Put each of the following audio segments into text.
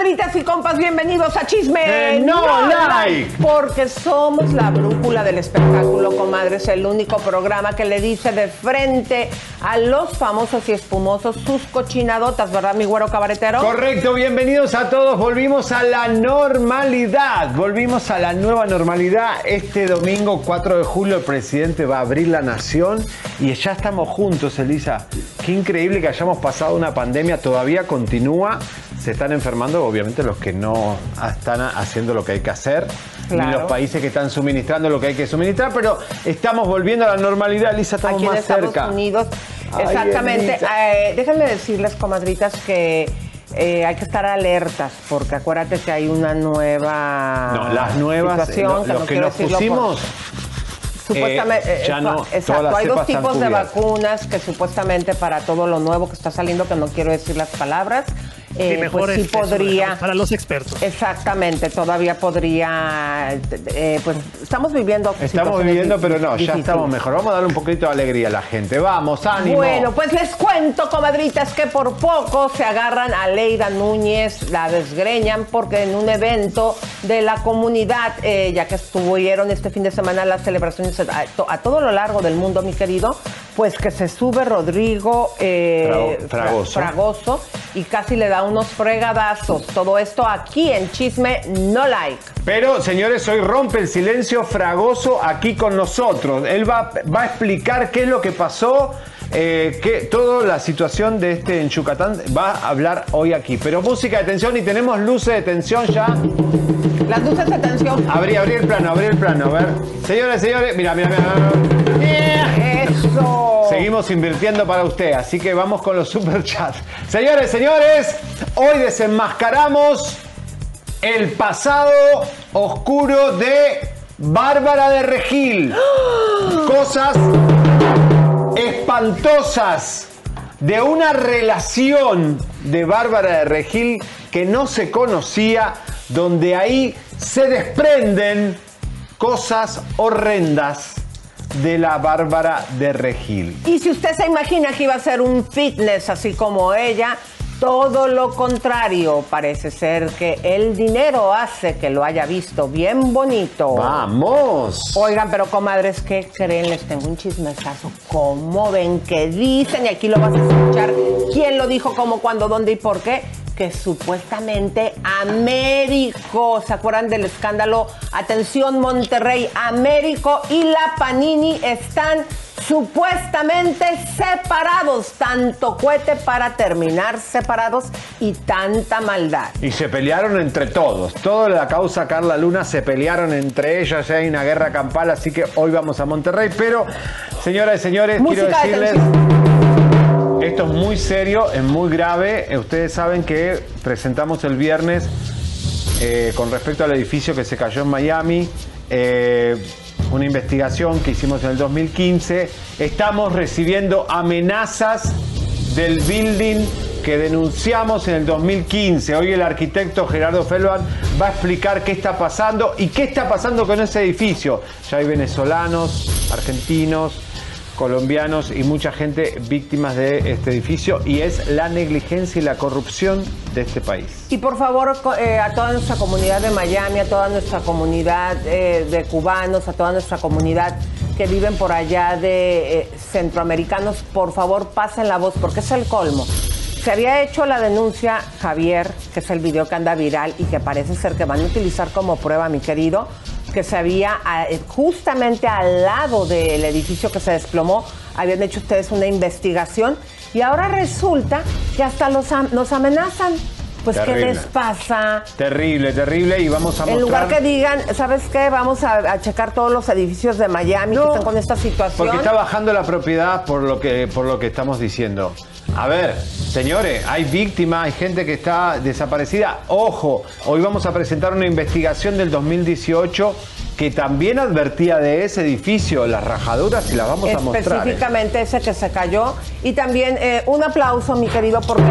Comadritas y compas, bienvenidos a Chisme Eh, no like. Porque somos la brújula del espectáculo, comadres, el único programa que le dice de frente a los famosos y espumosos sus cochinadotas, ¿verdad, mi güero cabaretero? Correcto, bienvenidos a todos. Volvimos a la normalidad. Volvimos a la nueva normalidad. Este domingo 4 de julio el presidente va a abrir la nación y ya estamos juntos, Elisa. Qué increíble que hayamos pasado una pandemia, todavía continúa. Se están enfermando, obviamente, los que no están haciendo lo que hay que hacer, Claro. ni los países que están suministrando lo que hay que suministrar, pero estamos volviendo a la normalidad, Elisa, estamos Aquí en más Estados cerca. Unidos. Ay, Exactamente. Eh, déjenme decirles, comadritas, que eh, hay que estar alertas, porque acuérdate que hay una nueva No, las nuevas, situación, lo- que no que nos decirlo por- pusimos, Supuestamente, Eh, ya eh, no, exacto, hay dos tipos de vacunas que supuestamente para todo lo nuevo que está saliendo, que no quiero decir las palabras, eh, Sí, mejor pues sí podría, para los expertos. exactamente, todavía podría, eh, pues estamos viviendo Estamos viviendo, pero no, ya estamos mejor. Vamos a darle un poquito de alegría a la gente. Vamos, ánimo. Bueno, pues les cuento, comadritas, que por poco se agarran a Leida Núñez, la desgreñan, porque en un evento de la comunidad, eh, ya que estuvieron este fin de semana las celebraciones a todo lo largo del mundo, mi querido, pues que se sube Rodrigo eh, Frago- Fragoso. Fra- Fragoso y casi le da unos fregadazos. Todo esto aquí en Chisme No Like. Pero, señores, hoy rompe el silencio Fragoso aquí con nosotros. Él va, va a explicar qué es lo que pasó, eh, que toda la situación de este en Yucatán va a hablar hoy aquí. Pero música de tensión y tenemos luces de tensión ya. Las luces de tensión. Abrí, abrí el plano, abrí el plano. A ver. Señores, señores, mira, mira, mira. Seguimos invirtiendo para usted, así que vamos con los superchats. Señores, señores, hoy desenmascaramos el pasado oscuro de Bárbara de Regil. Cosas espantosas de una relación de Bárbara de Regil que no se conocía, donde ahí se desprenden cosas horrendas de la Bárbara de Regil. Y si usted se imagina que iba a ser un fitness así como ella, todo lo contrario, parece ser que el dinero hace que lo haya visto bien bonito. ¡Vamos! Oigan, pero comadres, ¿qué creen? Les tengo un chismesazo. ¿Cómo ven que dicen? Y aquí lo vas a escuchar. ¿Quién lo dijo? ¿Cómo, cuándo, dónde y por qué? Que supuestamente Américo, ¿se acuerdan del escándalo? Atención Monterrey, Américo y la Panini están supuestamente separados. Tanto cohete para terminar separados y tanta maldad. Y se pelearon entre todos. Toda la causa Carla Luna se pelearon entre ellas. Ya hay una guerra campal, así que hoy vamos a Monterrey. Pero, señoras y señores, Música quiero de decirles. Esto es muy serio, es muy grave. Eh, Ustedes saben que presentamos el viernes eh, con respecto al edificio que se cayó en Miami. eh, una investigación que hicimos en el 2015. Estamos recibiendo amenazas del building que denunciamos en el 2015. Hoy el arquitecto Gerardo Felban va a explicar qué está pasando y qué está pasando con ese edificio. Ya hay venezolanos, argentinos, colombianos y mucha gente víctimas de este edificio y es la negligencia y la corrupción de este país. Y por favor, eh, a toda nuestra comunidad de Miami, a toda nuestra comunidad eh, de cubanos, a toda nuestra comunidad que viven por allá de eh, centroamericanos, por favor pasen la voz, porque es el colmo. Se había hecho la denuncia, Javier, que es el video que anda viral y que parece ser que van a utilizar como prueba, mi querido, que se había eh, justamente al lado del edificio que se desplomó, habían hecho ustedes una investigación y ahora resulta que hasta los nos amenazan. Pues, ¿qué les pasa? Terrible, terrible. Y vamos a mostrar... En lugar que digan, ¿sabes qué? Vamos a, checar todos los edificios de Miami que están con esta situación. Porque está bajando la propiedad por lo que, por lo que estamos diciendo. A ver, señores, hay víctimas, hay gente que está desaparecida. Ojo, hoy vamos a presentar una investigación del 2018 que también advertía de ese edificio, las rajaduras, y las vamos a mostrar. ¿eh? Específicamente ese que se cayó. Y también eh, un aplauso, mi querido, porque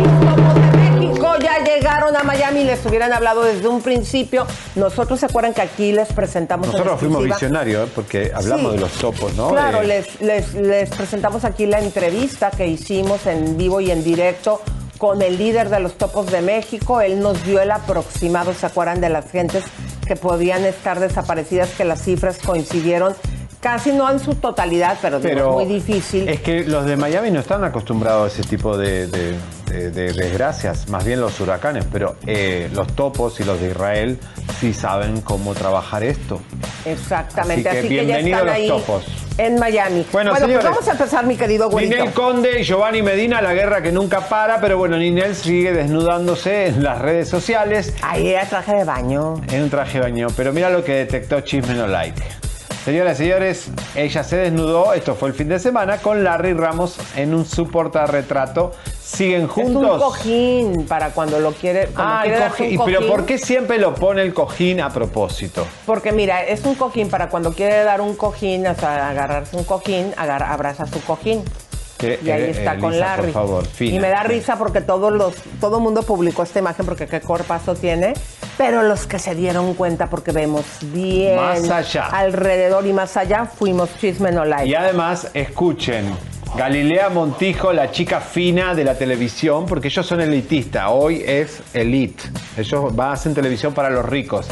México ya llegaron a Miami y les hubieran hablado desde un principio. Nosotros se acuerdan que aquí les presentamos. Nosotros fuimos visionarios, ¿eh? porque hablamos de los topos, ¿no? Claro, les, les, les presentamos aquí la entrevista que hicimos en vivo y en directo con el líder de los topos de México. Él nos dio el aproximado, ¿se acuerdan de las gentes que podían estar desaparecidas, que las cifras coincidieron casi no en su totalidad, pero, pero muy difícil. Es que los de Miami no están acostumbrados a ese tipo de, desgracias, más bien los huracanes, pero eh, los topos y los de Israel sí saben cómo trabajar esto. Exactamente, así que, bienvenidos los topos. En Miami. Bueno, pues vamos a empezar, mi querido güerito. Ninel Conde y Giovanni Medina, la guerra que nunca para, pero bueno, Ninel sigue desnudándose en las redes sociales. Ahí era traje de baño. En un traje de baño, pero mira lo que detectó Chisme No Like. Señoras y señores, ella se desnudó, esto fue el fin de semana, con Larry Ramos en un su retrato. Siguen juntos. Es un cojín para cuando lo quiere. ah, cojín. Pero ¿por qué siempre lo pone el cojín a propósito? Porque mira, es un cojín para cuando quiere dar un cojín, o sea, agarrarse un cojín, abraza su cojín y ahí está con Larry. Por favor, y me da risa porque todos los, todo el mundo publicó esta imagen porque qué corpazo tiene, pero los que se dieron cuenta porque vemos bien más allá. alrededor y más allá fuimos chisme no like. Y además, escuchen, Galilea Montijo, la chica fina de la televisión, porque ellos son elitistas, hoy es elite. Ellos hacer televisión para los ricos.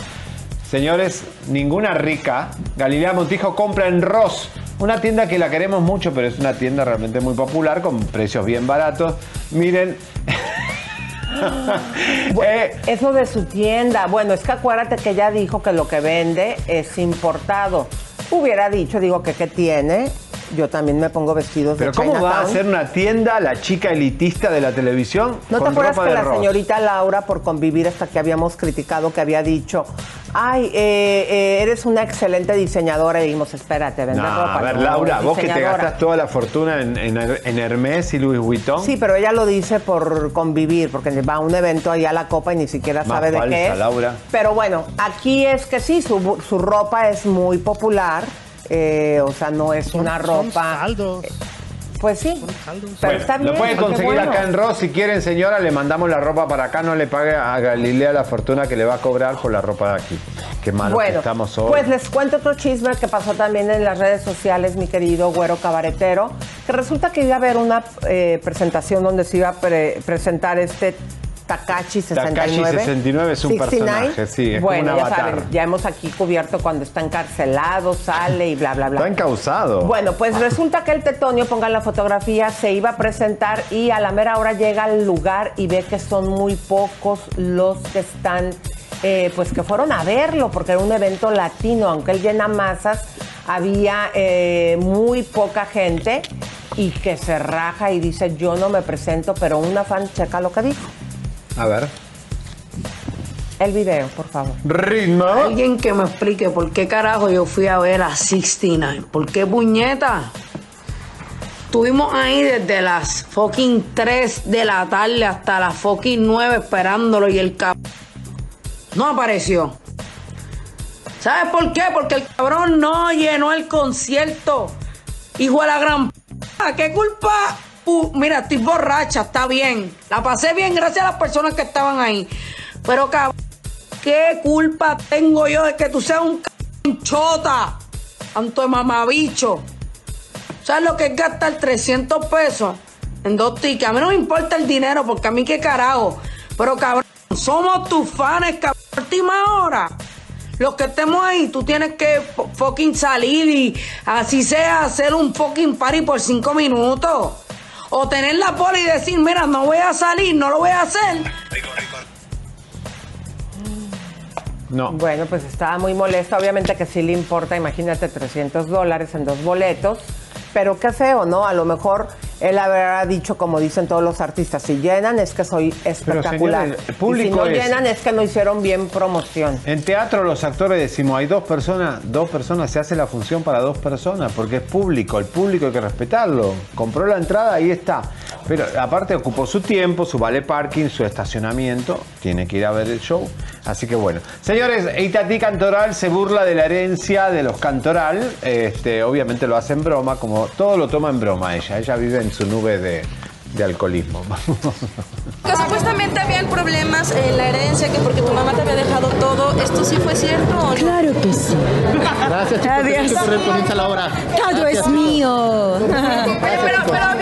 Señores, ninguna rica. Galilea Montijo compra en Ross una tienda que la queremos mucho, pero es una tienda realmente muy popular, con precios bien baratos. Miren. Eh, eso de su tienda. Bueno, es que acuérdate que ella dijo que lo que vende es importado. Hubiera dicho, digo, que qué tiene yo también me pongo vestidos ¿Pero de cómo va a ser una tienda la chica elitista de la televisión? ¿No te acuerdas que la señorita Laura, por convivir hasta que habíamos criticado, que había dicho, ay, eh, eh, eres una excelente diseñadora? Y dijimos, espérate, vender no, ropa. A ver, Laura, vos que te gastas toda la fortuna en, en, Hermes y Louis Vuitton. Sí, pero ella lo dice por convivir, porque va a un evento allá a la copa y ni siquiera sabe de qué es. Laura. Pero bueno, aquí es que sí, su, su ropa es muy popular eh, o sea, no es una ropa. Son Pues sí, pero está bien. Lo pueden conseguir acá en Ross. Si quieren, señora, le mandamos la ropa para acá. No le pague a Galilea la fortuna que le va a cobrar por la ropa de aquí. Qué malo que estamos hoy. Pues les cuento otro chisme que pasó también en las redes sociales, mi querido güero cabaretero. Que resulta que iba a haber una eh, presentación donde se iba a presentar este Takashi 69. Takashi 69 es un personaje, sí, es bueno, ya saben, ya hemos aquí cubierto cuando está encarcelado, sale y bla, bla, bla. Está encausado. Bueno, pues resulta que el Tetonio, pongan la fotografía, se iba a presentar y a la mera hora llega al lugar y ve que son muy pocos los que están, eh, pues que fueron a verlo, porque era un evento latino, aunque él llena masas, había eh, muy poca gente y que se raja y dice, yo no me presento, pero una fan checa lo que dijo. A ver. El video, por favor. Ritmo. Alguien que me explique por qué carajo yo fui a ver a 69. ¿Por qué puñeta? Estuvimos ahí desde las fucking 3 de la tarde hasta las fucking 9 esperándolo y el cabrón no apareció. ¿Sabes por qué? Porque el cabrón no llenó el concierto. Hijo de la gran p. ¿Qué culpa mira, estoy borracha, está bien. La pasé bien gracias a las personas que estaban ahí. Pero cabrón, ¿qué culpa tengo yo de que tú seas un chota? Tanto de mamabicho. ¿Sabes lo que es gastar 300 pesos en dos tickets? A mí no me importa el dinero porque a mí qué carajo. Pero cabrón, somos tus fans, cabrón. Última hora. Los que estemos ahí, tú tienes que fucking salir y así sea hacer un fucking party por cinco minutos. O tener la bola y decir, mira, no voy a salir, no lo voy a hacer. No. Bueno, pues estaba muy molesta. Obviamente que sí le importa, imagínate, 300 dólares en dos boletos. Pero qué feo, ¿no? A lo mejor él habrá dicho, como dicen todos los artistas, si llenan es que soy espectacular. señores, el y público si no es- llenan es que no hicieron bien promoción. En teatro los actores decimos, hay dos personas, dos personas, se hace la función para dos personas, porque es público, el público hay que respetarlo. Compró la entrada, ahí está. Pero aparte ocupó su tiempo, su vale parking, su estacionamiento, tiene que ir a ver el show. Así que bueno. Señores, Itatí Cantoral se burla de la herencia de los Cantoral. Este, obviamente lo hace en broma, como todo lo toma en broma ella. Ella vive en su nube de, de alcoholismo. Que supuestamente habían problemas en la herencia, que porque tu mamá te había dejado todo. ¿Esto sí fue cierto o no? Claro que sí. Gracias, chicos. Adiós. Que la hora. Todo es mío. Oye, pero, pero la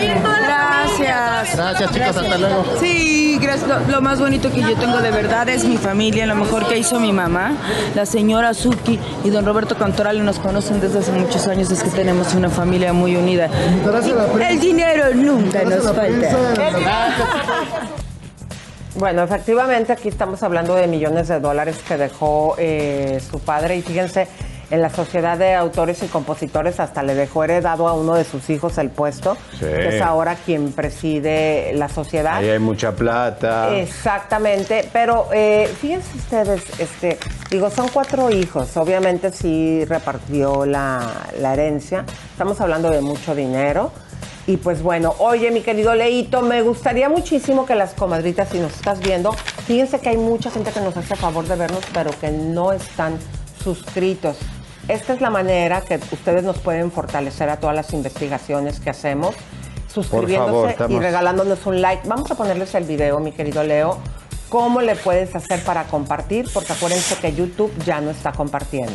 Gracias. Gracias, chicos. Hasta luego. Sí, gracias. Lo, lo más bonito que yo tengo de verdad es mi familia, lo mejor que hizo mi mamá, la señora Suki y don Roberto Cantoral nos conocen desde hace muchos años, es que tenemos una familia muy unida. El dinero nunca nos falta. Bueno, efectivamente aquí estamos hablando de millones de dólares que dejó eh, su padre y fíjense, en la sociedad de autores y compositores hasta le dejó heredado a uno de sus hijos el puesto, Sí. que es ahora quien preside la sociedad. Ahí hay mucha plata. Exactamente, pero eh, fíjense ustedes, este, digo, son cuatro hijos, obviamente sí repartió la, la herencia, estamos hablando de mucho dinero. Y pues bueno, oye mi querido Leito, me gustaría muchísimo que las comadritas, si nos estás viendo, fíjense que hay mucha gente que nos hace favor de vernos, pero que no están suscritos. Esta es la manera que ustedes nos pueden fortalecer a todas las investigaciones que hacemos, suscribiéndose favor, y regalándonos un like. Vamos a ponerles el video, mi querido Leo. ¿Cómo le puedes hacer para compartir? Porque acuérdense que YouTube ya no está compartiendo.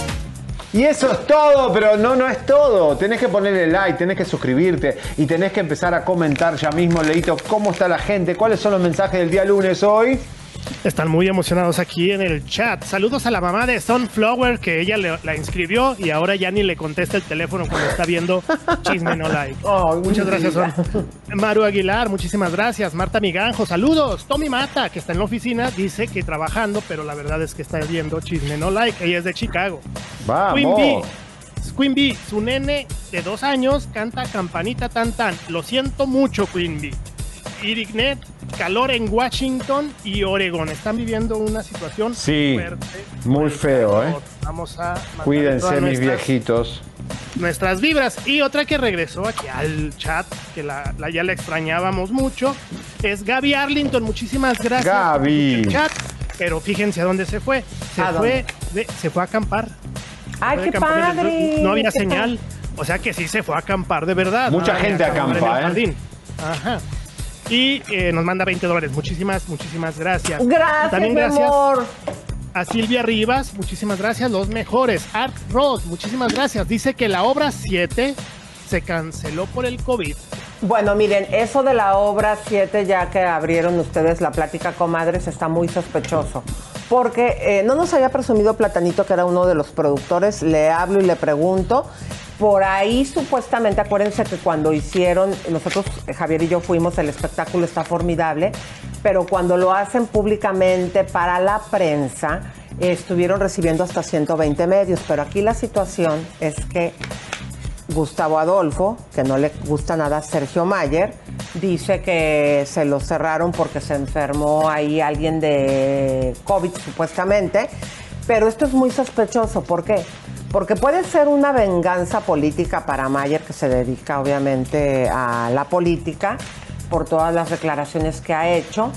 Y eso es todo, pero no, no es todo. Tenés que ponerle like, tenés que suscribirte y tenés que empezar a comentar ya mismo, Leito, cómo está la gente, cuáles son los mensajes del día lunes hoy. Están muy emocionados aquí en el chat. Saludos a la mamá de Sunflower, que ella le- la inscribió y ahora ya ni le contesta el teléfono cuando está viendo Chisme No Like. Muchas gracias, Son. Maru Aguilar, muchísimas gracias. Marta Miganjo, saludos. Tommy Mata, que está en la oficina, dice que trabajando, pero la verdad es que está viendo Chisme No Like. Ella es de Chicago. Vamos. Queen Bee, su nene de dos años canta campanita tan tan. Lo siento mucho, Queen Bee. Irignet, calor en Washington y Oregon. Están viviendo una situación Sí, fuerte. muy feo, ¿eh? Vamos a Cuídense, mis nuestras- viejitos. nuestras vibras. Y otra que regresó aquí al chat, que la, la- ya la extrañábamos mucho, es Gaby Arlington. Muchísimas gracias. Gaby. por el chat. Pero fíjense a dónde se fue. Se ¿A fue, de- se fue a acampar. ¡Ay, qué padre! No había señal. O sea que sí se fue a acampar de verdad. Mucha No venía gente acampa, en el ¿eh? jardín. Ajá. Y eh, nos manda 20 dólares. Muchísimas, muchísimas gracias. Gracias, También mi gracias amor. a Silvia Rivas, muchísimas gracias, los mejores. Art Ross, muchísimas gracias. Dice que la obra 7 se canceló por el COVID. Bueno, miren, eso de la obra 7, ya que abrieron ustedes la plática comadres, está muy sospechoso. Porque eh, no nos había presumido Platanito, que era uno de los productores. Le hablo y le pregunto. Por ahí supuestamente, acuérdense que cuando hicieron, nosotros, eh, Javier y yo fuimos, el espectáculo está formidable, pero cuando lo hacen públicamente para la prensa, estuvieron recibiendo hasta 120 medios. Pero aquí la situación es que Gustavo Adolfo, que no le gusta nada Sergio Mayer, dice que se lo cerraron porque se enfermó ahí alguien de COVID supuestamente, pero esto es muy sospechoso, ¿por qué? Porque puede ser una venganza política para Mayer, que se dedica obviamente a la política, por todas las declaraciones que ha hecho,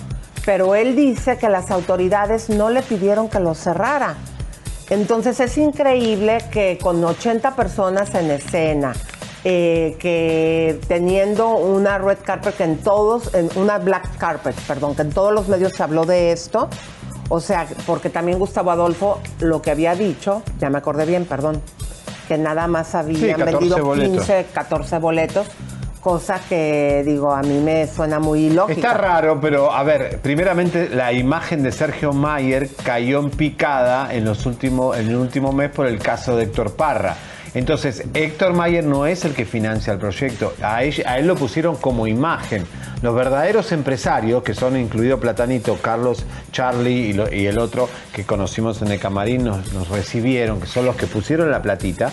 pero él dice que las autoridades no le pidieron que lo cerrara. Entonces es increíble que con 80 personas en escena, eh, que teniendo una red carpet que en todos, en una black carpet, perdón, que en todos los medios se habló de esto. O sea, porque también Gustavo Adolfo lo que había dicho, ya me acordé bien, perdón, que nada más habían 14 vendido boletos. 15, 14 boletos, cosa que digo, a mí me suena muy lógica. Está raro, pero a ver, primeramente la imagen de Sergio Mayer cayó en picada en, los últimos, en el último mes por el caso de Héctor Parra. Entonces, Héctor Mayer no es el que financia el proyecto, a él, a él lo pusieron como imagen. Los verdaderos empresarios, que son incluido Platanito, Carlos, Charlie y, lo- y el otro que conocimos en el camarín, nos recibieron, que son los que pusieron la platita,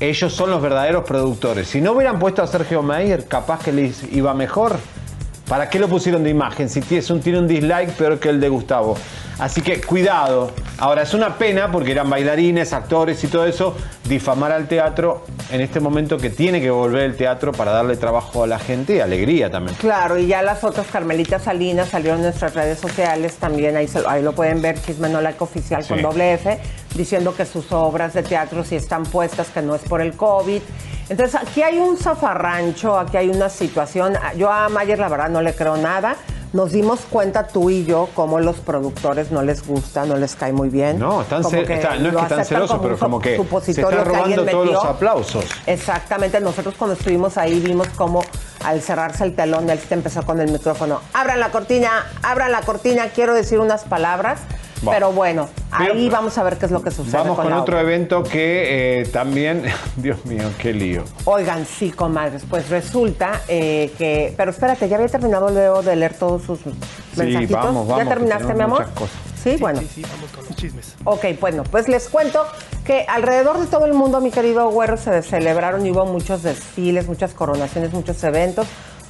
ellos son los verdaderos productores. Si no hubieran puesto a Sergio Mayer, capaz que les iba mejor. ¿Para qué lo pusieron de imagen? Si tiene un, tiene un dislike peor que el de Gustavo. Así que cuidado. Ahora, es una pena porque eran bailarines, actores y todo eso. Difamar al teatro en este momento que tiene que volver el teatro para darle trabajo a la gente y alegría también. Claro, y ya las otras Carmelitas Salinas salieron en nuestras redes sociales también, ahí, se- ahí lo pueden ver, Chisme No Like Oficial con doble F, diciendo que sus obras de teatro sí están puestas, que no es por el COVID. Entonces, aquí hay un zafarrancho, aquí hay una situación. Yo a Mayer, la verdad, no le creo nada. Nos dimos cuenta tú y yo cómo los productores no les gusta, no les cae muy bien. No, están está- no es que están celosos, pero como que se están que robando todos los aplausos. Exactamente, nosotros cuando estuvimos ahí vimos cómo al cerrarse el telón él empezó con el micrófono. Abran la cortina, abran la cortina, quiero decir unas palabras. Va. Pero bueno, Pero- ahí vamos a ver qué es lo que sucede. Vamos con la otro obra. evento que eh, también, Dios mío, qué lío. Oigan, sí, comadres, pues resulta eh, que. Pero espérate, ya había terminado luego de leer todos sus mensajitos. vamos, vamos, ¿Ya terminaste, mi amor? cosas. Sí, bueno. Sí, sí, vamos con los chismes. Ok, bueno, pues les cuento que alrededor de todo el mundo, mi querido Güero, se celebraron y hubo muchos desfiles, muchas coronaciones, muchos eventos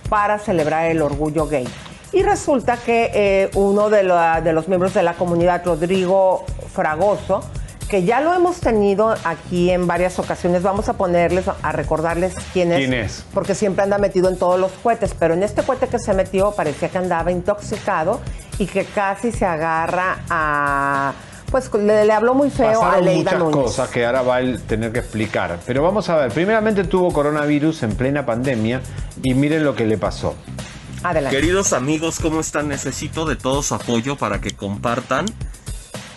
para celebrar el orgullo gay. Y resulta que eh, uno de, la- de los miembros de la comunidad, Rodrigo Fragoso, que ya lo hemos tenido aquí en varias ocasiones, vamos a ponerles, a recordarles quién es. ¿Quién es? Porque siempre anda metido en todos los cohetes, pero en este cohete que se metió parecía que andaba intoxicado y que casi se agarra a... Pues le, le habló muy feo a Pasaron Leida muchas Núñez. cosas que ahora va a tener que explicar. Pero vamos a ver, primeramente tuvo coronavirus en plena pandemia y miren lo que le pasó. Adelante. Queridos amigos, ¿cómo están? Necesito de todo su apoyo para que compartan.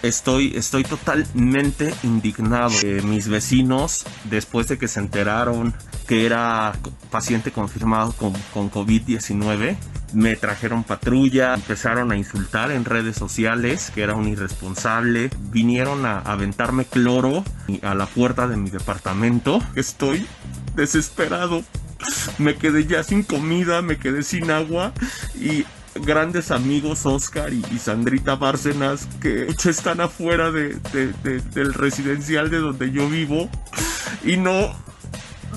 Estoy, estoy totalmente indignado. Eh, mis vecinos, después de que se enteraron que era paciente confirmado con, con COVID-19, me trajeron patrulla, empezaron a insultar en redes sociales que era un irresponsable, vinieron a aventarme cloro a la puerta de mi departamento. Estoy desesperado. Me quedé ya sin comida, me quedé sin agua y grandes amigos Oscar y, Sandrita Bárcenas que están afuera de, de- de- del residencial de donde yo vivo y no,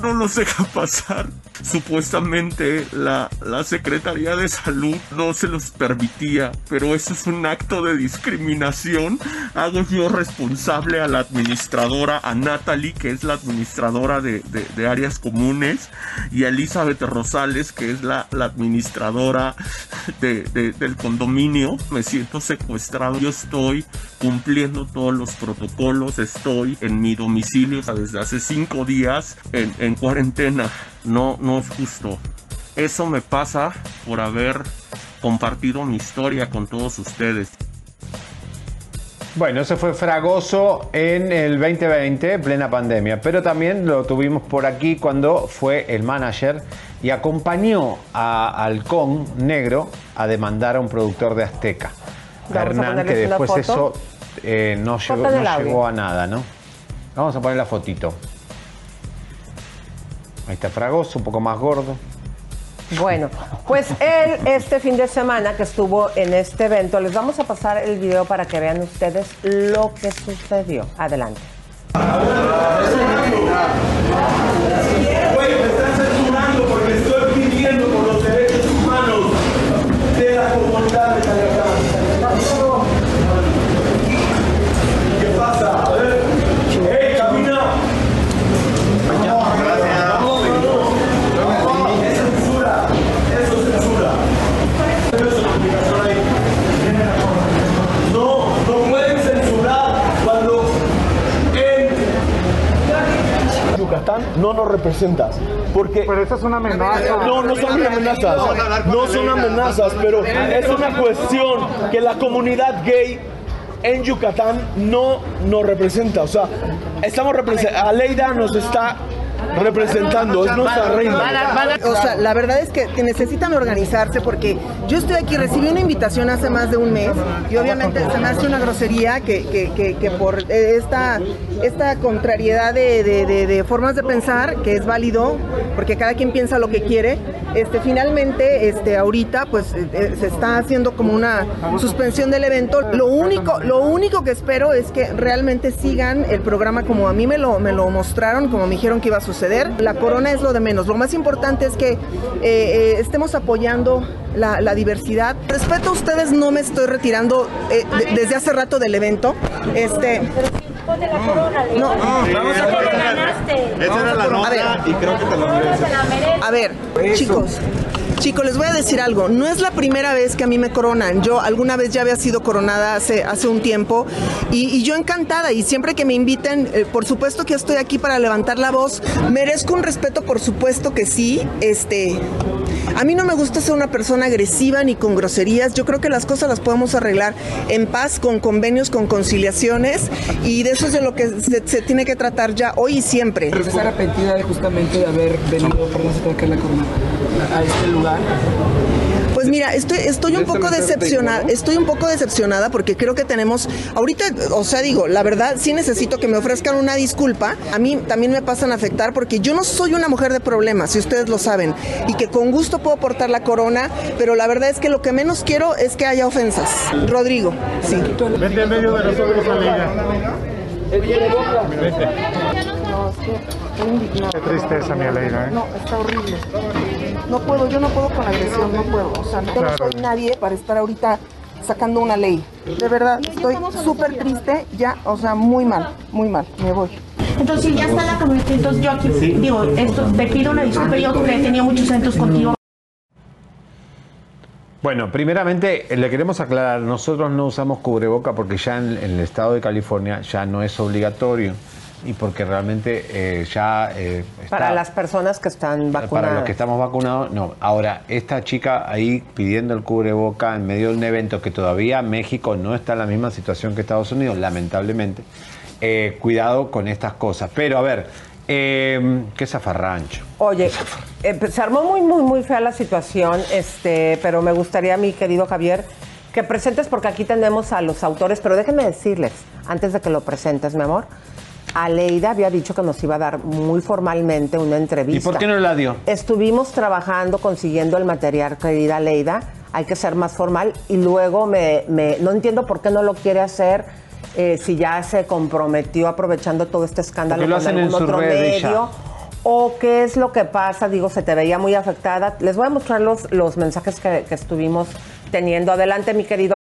no los deja pasar. Supuestamente la, la Secretaría de Salud no se los permitía, pero eso es un acto de discriminación. Hago yo responsable a la administradora, a Natalie, que es la administradora de, de- áreas comunes, y a Elizabeth Rosales, que es la, la administradora de- de- del condominio. Me siento secuestrado. Yo estoy cumpliendo todos los protocolos, estoy en mi domicilio desde hace cinco días en, en cuarentena. No, no es justo. Eso me pasa por haber compartido mi historia con todos ustedes. Bueno, ese fue Fragoso en el 2020, plena pandemia, pero también lo tuvimos por aquí cuando fue el manager y acompañó a Halcón Negro a demandar a un productor de Azteca, Vamos Hernán, que después eso eh, no, llegó, no llegó a nada, ¿no? Vamos a poner la fotito. Ahí está Fragoso, un poco más gordo. Bueno, pues él este fin de semana que estuvo en este evento, les vamos a pasar el video para que vean ustedes lo que sucedió. Adelante. Güey, me están censurando porque estoy pidiendo por los derechos humanos de la comunidad cuando en Yucatán no nos representa. Porque... Pero eso es una amenaza. No, no son amenazas. No son amenazas, pero es una cuestión que la comunidad gay en Yucatán no nos representa. O sea, estamos representando. Aleida nos está representando, es nuestra reina. O sea, la verdad es que necesitan organizarse porque yo estoy aquí, recibí una invitación hace más de un mes y obviamente se me hace una grosería que, que- que- que por esta, esta contrariedad de, de- de- de formas de pensar, que es válido, porque cada quien piensa lo que quiere, este, finalmente este, ahorita pues eh, eh, se está haciendo como una suspensión del evento. Lo único, lo único que espero es que realmente sigan el programa como a mí me lo, me lo mostraron, como me dijeron que iba a suceder. La corona es lo de menos. Lo más importante es que eh, eh, estemos apoyando la, diversidad. Respeto a ustedes, no me estoy retirando de- desde hace rato del evento. Este, no, Vamos a coronar. Esa era la nota y creo que te lo mereces. a ver, chicos. Chicos, les voy a decir algo. No es la primera vez que a mí me coronan. Yo alguna vez ya había sido coronada hace, hace un tiempo y, yo encantada. Y siempre que me inviten, eh, por supuesto que estoy aquí para levantar la voz. Merezco un respeto, por supuesto que sí. Este, a mí no me gusta ser una persona agresiva ni con groserías. Yo creo que las cosas las podemos arreglar en paz, con convenios, con conciliaciones. Y de eso es de lo que se, tiene que tratar ya hoy y siempre. Pero arrepentida justamente de haber venido, a la a este lugar. Pues mira, estoy, estoy un poco decepcionada, estoy un poco decepcionada porque creo que tenemos, ahorita, o sea, digo, la verdad sí necesito que me ofrezcan una disculpa. A mí también me pasan a afectar porque yo no soy una mujer de problemas, si ustedes lo saben, y que con gusto puedo portar la corona, pero la verdad es que lo que menos quiero es que haya ofensas. Rodrigo, sí. Vente en medio de nosotros, amiga. Vente. Qué tristeza, mi Aleida, ¿eh? No, está horrible. No puedo, yo no puedo con agresión, no puedo. O sea, yo no soy nadie para estar ahorita sacando una ley. De verdad, estoy súper triste, ya, o sea, muy mal, muy mal. Me voy. Entonces, si ya está la camioneta, entonces yo aquí, digo, esto, te pido una disculpa, yo que he tenido muchos eventos contigo. Bueno, primeramente eh, le queremos aclarar, nosotros no usamos cubreboca porque ya en, en el estado de California ya no es obligatorio y porque realmente eh, ya eh, está- Para las personas que están vacunadas. para los que estamos vacunados, no. Ahora, esta chica ahí pidiendo el cubreboca en medio de un evento que todavía México no está en la misma situación que Estados Unidos, lamentablemente. eh, cuidado con estas cosas. Pero a ver, eh, qué zafarrancho. Oye, eh, pues, se armó muy, muy, muy fea la situación, este, pero me gustaría, mi querido Javier, que presentes, porque aquí tenemos a los autores, pero déjenme decirles, antes de que lo presentes, mi amor, Aleida había dicho que nos iba a dar muy formalmente una entrevista. ¿Y por qué no la dio? Estuvimos trabajando, consiguiendo el material, querida Leida. Hay que ser más formal. Y luego me, me- no entiendo por qué no lo quiere hacer eh, si ya se comprometió aprovechando todo este escándalo lo con hacen algún en otro medio. ¿O qué es lo que pasa? Digo, se te veía muy afectada. Les voy a mostrar los, los mensajes que, que estuvimos teniendo. Adelante, mi querido.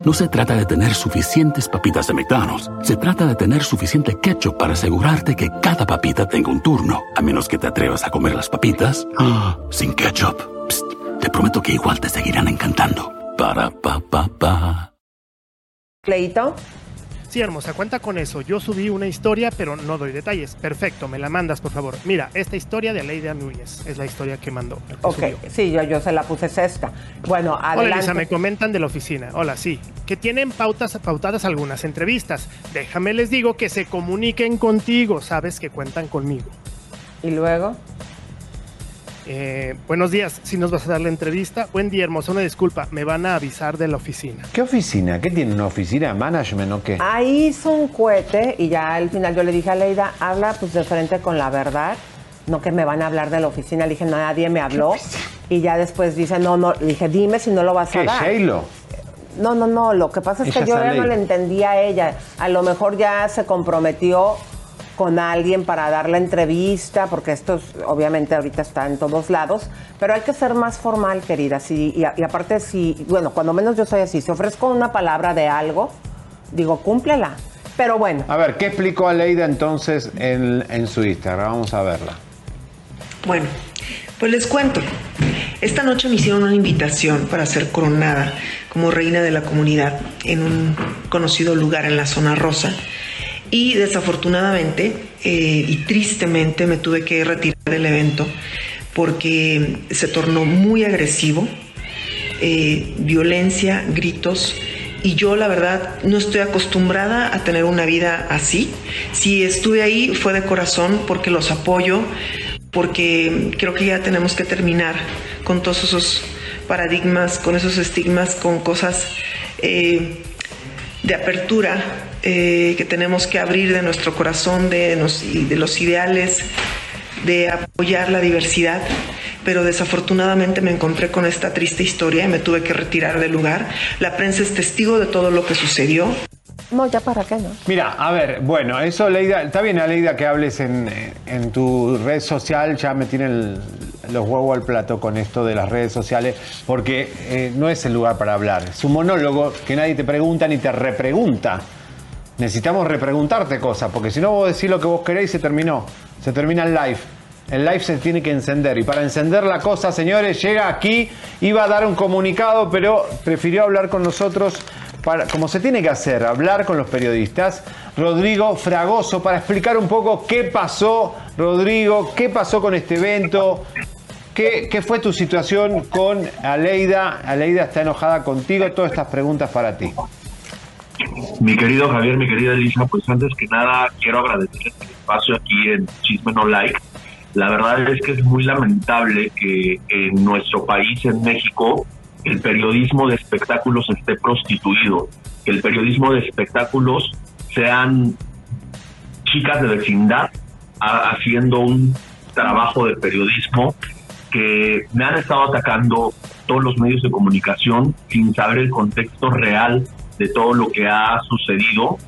No se trata de tener suficientes papitas de McDonald's. Se trata de tener suficiente ketchup para asegurarte que cada papita tenga un turno. A menos que te atrevas a comer las papitas ah, sin ketchup. Psst, te prometo que igual te seguirán encantando. Para pa pa pa. Leito. Sí, hermosa, cuenta con eso. Yo subí una historia, pero no doy detalles. Perfecto, me la mandas, por favor. Mira, esta historia de Aleida Núñez es la historia que mandó. que Ok, subió. sí, yo, yo se la puse es esta. Bueno, Hola, adelante. Elisa, me comentan de la oficina. Hola, sí. Que tienen pautas, pautadas algunas entrevistas. Déjame les digo que se comuniquen contigo. Sabes que cuentan conmigo. ¿Y luego? Eh, buenos días. Si nos vas a dar la entrevista. Buen día, hermosa. Una disculpa. Me van a avisar de la oficina. ¿Qué oficina? ¿Qué tiene una oficina? ¿Management o qué? Ahí hizo un cohete y ya al final yo le dije a Leida, habla pues de frente con la verdad, no que me van a hablar de la oficina. Le dije, nadie me habló. Y ya después dice, no, no, le dije, dime si no lo vas a ¿Qué? dar. ¿Shaylo? No, no, no, lo que pasa es Ella que yo ya no le entendía a ella. A lo mejor ya se comprometió con alguien para dar la entrevista, porque esto es- obviamente ahorita está en todos lados, pero hay que ser más formal, querida. Sí, y, a- y aparte, si, bueno, cuando menos yo soy así, si ofrezco una palabra de algo, digo, cúmplela. Pero bueno. A ver, ¿qué explicó Aleida entonces en, en su Instagram? Vamos a verla. Bueno, pues les cuento. Esta noche me hicieron una invitación para ser coronada como reina de la comunidad en un conocido lugar en la zona rosa. Y desafortunadamente eh, y tristemente me tuve que retirar del evento porque se tornó muy agresivo, eh, violencia, gritos. Y yo la verdad no estoy acostumbrada a tener una vida así. Si estuve ahí fue de corazón porque los apoyo, porque creo que ya tenemos que terminar con todos esos paradigmas, con esos estigmas, con cosas eh, de apertura eh, que tenemos que abrir de nuestro corazón, de, nos- de los ideales, de apoyar la diversidad. Pero desafortunadamente me encontré con esta triste historia y me tuve que retirar del lugar. La prensa es testigo de todo lo que sucedió. No, ya para qué, ¿no? Mira, a ver, bueno, eso Leida, está bien Aleida que hables en, en tu red social, ya me tienen los huevos al plato con esto de las redes sociales, porque eh, no es el lugar para hablar, es un monólogo que nadie te pregunta ni te repregunta. Necesitamos repreguntarte cosas, porque si no vos decís lo que vos queréis se terminó, se termina el live. El live se tiene que encender y para encender la cosa, señores, llega aquí, iba a dar un comunicado, pero prefirió hablar con nosotros para, como se tiene que hacer, hablar con los periodistas. Rodrigo Fragoso para explicar un poco qué pasó, Rodrigo, qué pasó con este evento, qué, qué fue tu situación con Aleida. Aleida está enojada contigo, todas estas preguntas para ti. Mi querido Javier, mi querida Elisa, pues antes que nada quiero agradecer este espacio aquí en Chisme No Like. La verdad es que es muy lamentable que en nuestro país, en México, el periodismo de espectáculos esté prostituido, que el periodismo de espectáculos sean chicas de vecindad haciendo un trabajo de periodismo que me han estado atacando todos los medios de comunicación sin saber el contexto real de todo lo que ha sucedido.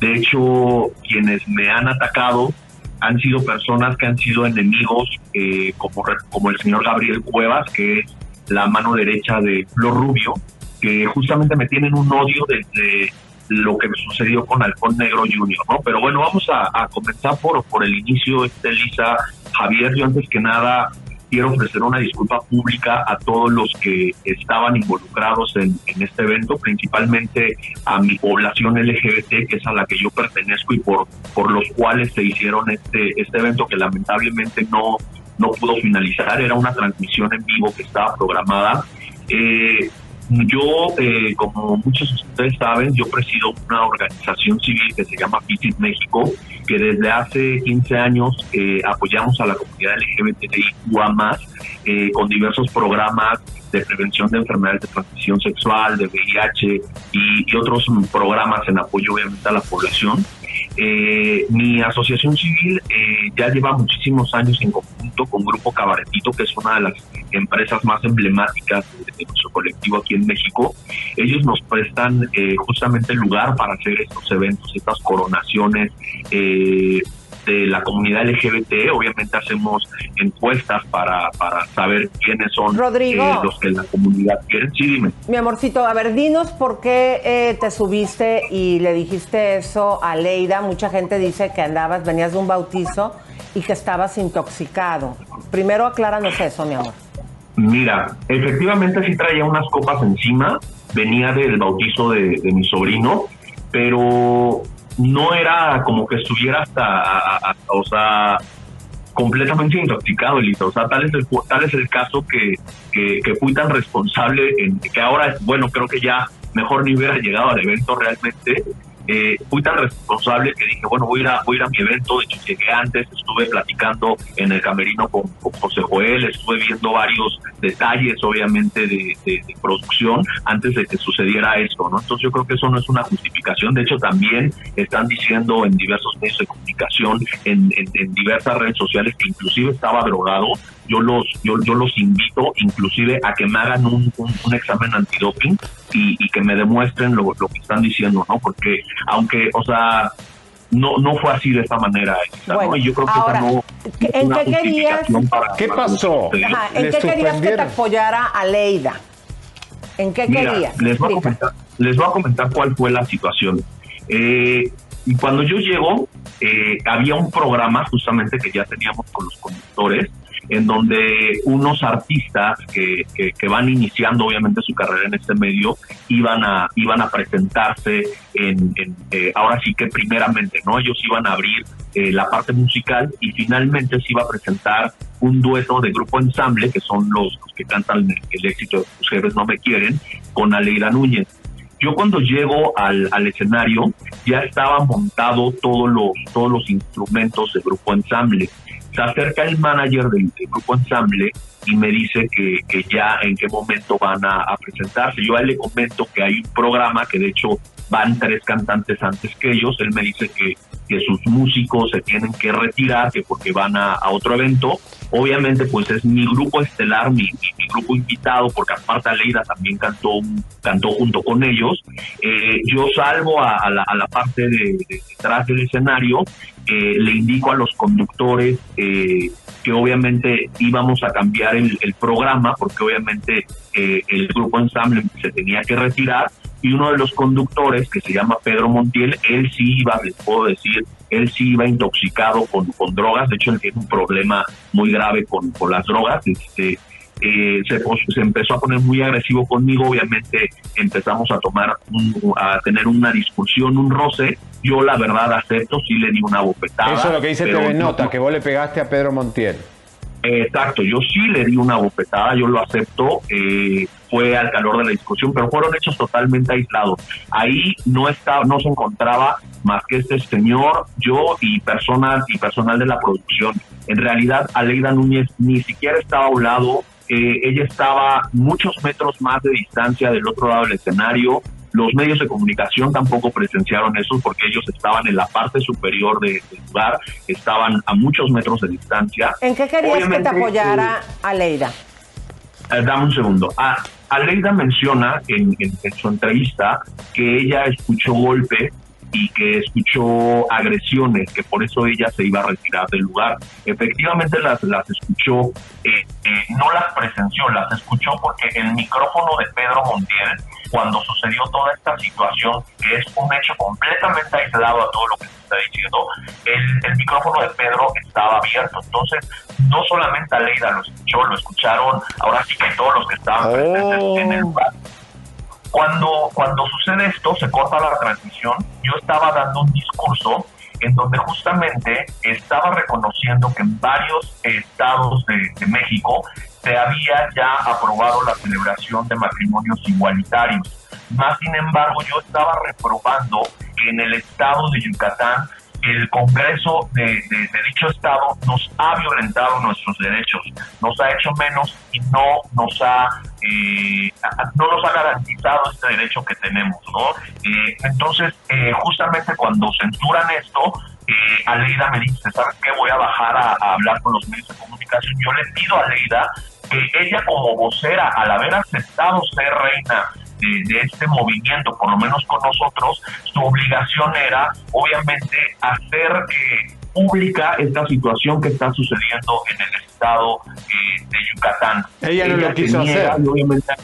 De hecho, quienes me han atacado han sido personas que han sido enemigos, eh, como, como el señor Gabriel Cuevas, que es la mano derecha de Flor Rubio, que justamente me tienen un odio desde lo que me sucedió con Halcón Negro Junior, ¿no? Pero bueno, vamos a, a comenzar por, por el inicio, este Elisa Javier, yo antes que nada quiero ofrecer una disculpa pública a todos los que estaban involucrados en, este evento, principalmente a mi población LGBT, que es a la que yo pertenezco y por, por los cuales se hicieron este, este evento que lamentablemente no, no pudo finalizar. Era una transmisión en vivo que estaba programada. Eh, yo, eh, como muchos de ustedes saben, yo presido una organización civil que se llama Visit México, que desde hace 15 años eh, apoyamos a la comunidad LGBTIQA+, eh, con diversos programas de prevención de enfermedades de transmisión sexual, de VIH y, y otros programas en apoyo obviamente a la población. Eh, mi asociación civil eh, ya lleva muchísimos años en conjunto con Grupo Cabaretito, que es una de las empresas más emblemáticas de, nuestro colectivo aquí en México. Ellos nos prestan eh, justamente el lugar para hacer estos eventos, estas coronaciones eh, de la comunidad LGBT. Obviamente hacemos encuestas para, para saber quiénes son Rodrigo. eh, los que la comunidad quieren. Sí, dime. Mi amorcito, a ver, dinos por qué eh, te subiste y le dijiste eso a Leida. Mucha gente dice que andabas, venías de un bautizo y que estabas intoxicado. Primero acláranos eso, mi amor. Mira, efectivamente sí traía unas copas encima, venía del bautizo de, de mi sobrino, pero no era como que estuviera hasta, a- a- o sea, completamente intoxicado, Elisa. O sea, tal es el, tal es el caso que, que, que fui tan responsable, en, que ahora, bueno, creo que ya mejor ni hubiera llegado al evento realmente. Eh, fui tan responsable que dije, bueno, voy a, ir a, mi evento, de hecho llegué antes, estuve platicando en el camerino con, con José Joel, estuve viendo varios detalles, obviamente, de, producción antes de que sucediera esto, ¿no? Entonces yo creo que eso no es una justificación, de hecho también están diciendo en diversos medios de comunicación, en, en- diversas redes sociales, que inclusive estaba drogado, yo los, yo, yo los invito inclusive a que me hagan un- un examen antidoping y, y que me demuestren lo, lo que están diciendo, ¿no? Porque aunque, o sea, no, no fue así de esta manera. ¿no? Bueno, Y yo creo que ahora, esa no ¿qué- es ¿en qué querías? para- ¿Qué pasó? Ajá, ¿En qué querías que te apoyara Aleida? ¿En qué Mira, querías? les voy, a comentar, les voy a comentar cuál fue la situación. Eh, y cuando yo llego, eh, había un programa justamente que ya teníamos con los conductores, en donde unos artistas que, que- van iniciando obviamente su carrera en este medio iban a iban a presentarse en, eh, ahora sí que primeramente no ellos iban a abrir eh, la parte musical y finalmente se iba a presentar un dueto de grupo ensamble que son los, que cantan el, éxito de Tus no me quieren con Aleida Núñez. Yo cuando llego al, al escenario ya estaba montado todos los todos los instrumentos de grupo ensamble se acerca el manager del, grupo ensamble y me dice que, que ya en qué momento van a, a presentarse. Yo a él le comento que hay un programa que de hecho van tres cantantes antes que ellos. Él me dice que, que sus músicos se tienen que retirar, que porque van a, a otro evento. Obviamente pues es mi grupo estelar, mi, mi- mi grupo invitado, porque aparte Aleida también cantó, cantó junto con ellos. Eh, yo salgo a, la, parte de, de detrás del escenario eh, le indico a los conductores eh, que obviamente íbamos a cambiar el, el programa porque obviamente eh, el grupo ensamble se tenía que retirar y uno de los conductores que se llama Pedro Montiel, él sí iba, les puedo decir, él sí iba intoxicado con, con drogas, de hecho él tiene un problema muy grave con, con las drogas, este, eh, se, empezó a poner muy agresivo conmigo, obviamente empezamos a tomar, un- a tener una discusión, un roce, yo la verdad acepto, sí le di una bofetada. Eso es lo que dice TV no- Nota, que vos le pegaste a Pedro Montiel. Exacto, yo sí le di una bofetada, yo lo acepto, eh, fue al calor de la discusión, pero fueron hechos totalmente aislados. Ahí no estaba, no se encontraba más que este señor, yo y personas y personal de la producción. En realidad, Aleida Núñez ni siquiera estaba a un lado, eh, ella estaba muchos metros más de distancia del otro lado del escenario. Los medios de comunicación tampoco presenciaron eso porque ellos estaban en la parte superior de- del lugar, estaban a muchos metros de distancia. ¿En qué querías que Obviamente, te apoyara Aleida? eh, dame un segundo. A, Aleida menciona en, en- en su entrevista que ella escuchó golpes y que escuchó agresiones, que por eso ella se iba a retirar del lugar. Efectivamente las, las escuchó, eh, eh, no las presenció, las escuchó porque el micrófono de Pedro Montiel, cuando sucedió toda esta situación, que es un hecho completamente aislado a todo lo que se está diciendo, el, el micrófono de Pedro estaba abierto. Entonces, no solamente Aleida lo escuchó, lo escucharon ahora sí que todos los que estaban presentes en el lugar. Cuando, cuando sucede esto, se corta la transmisión, yo estaba dando un discurso en donde justamente estaba reconociendo que en varios estados de, de México se había ya aprobado la celebración de matrimonios igualitarios. Más sin embargo, yo estaba reprobando que en el estado de Yucatán el Congreso de, de- dicho estado nos ha violentado nuestros derechos, nos ha hecho menos y no nos ha eh, no nos ha garantizado este derecho que tenemos, ¿no? Eh, entonces, eh, justamente cuando censuran esto, eh, Aleida me dice, ¿sabes qué? Voy a bajar a, a hablar con los medios de comunicación. Yo le pido a Aleida que ella como vocera, al haber aceptado ser reina de, de este movimiento, por lo menos con nosotros, su obligación era, obviamente, hacer eh, pública esta situación que está sucediendo en el estado eh, de Yucatán. Ella no lo quiso hacer. y obviamente,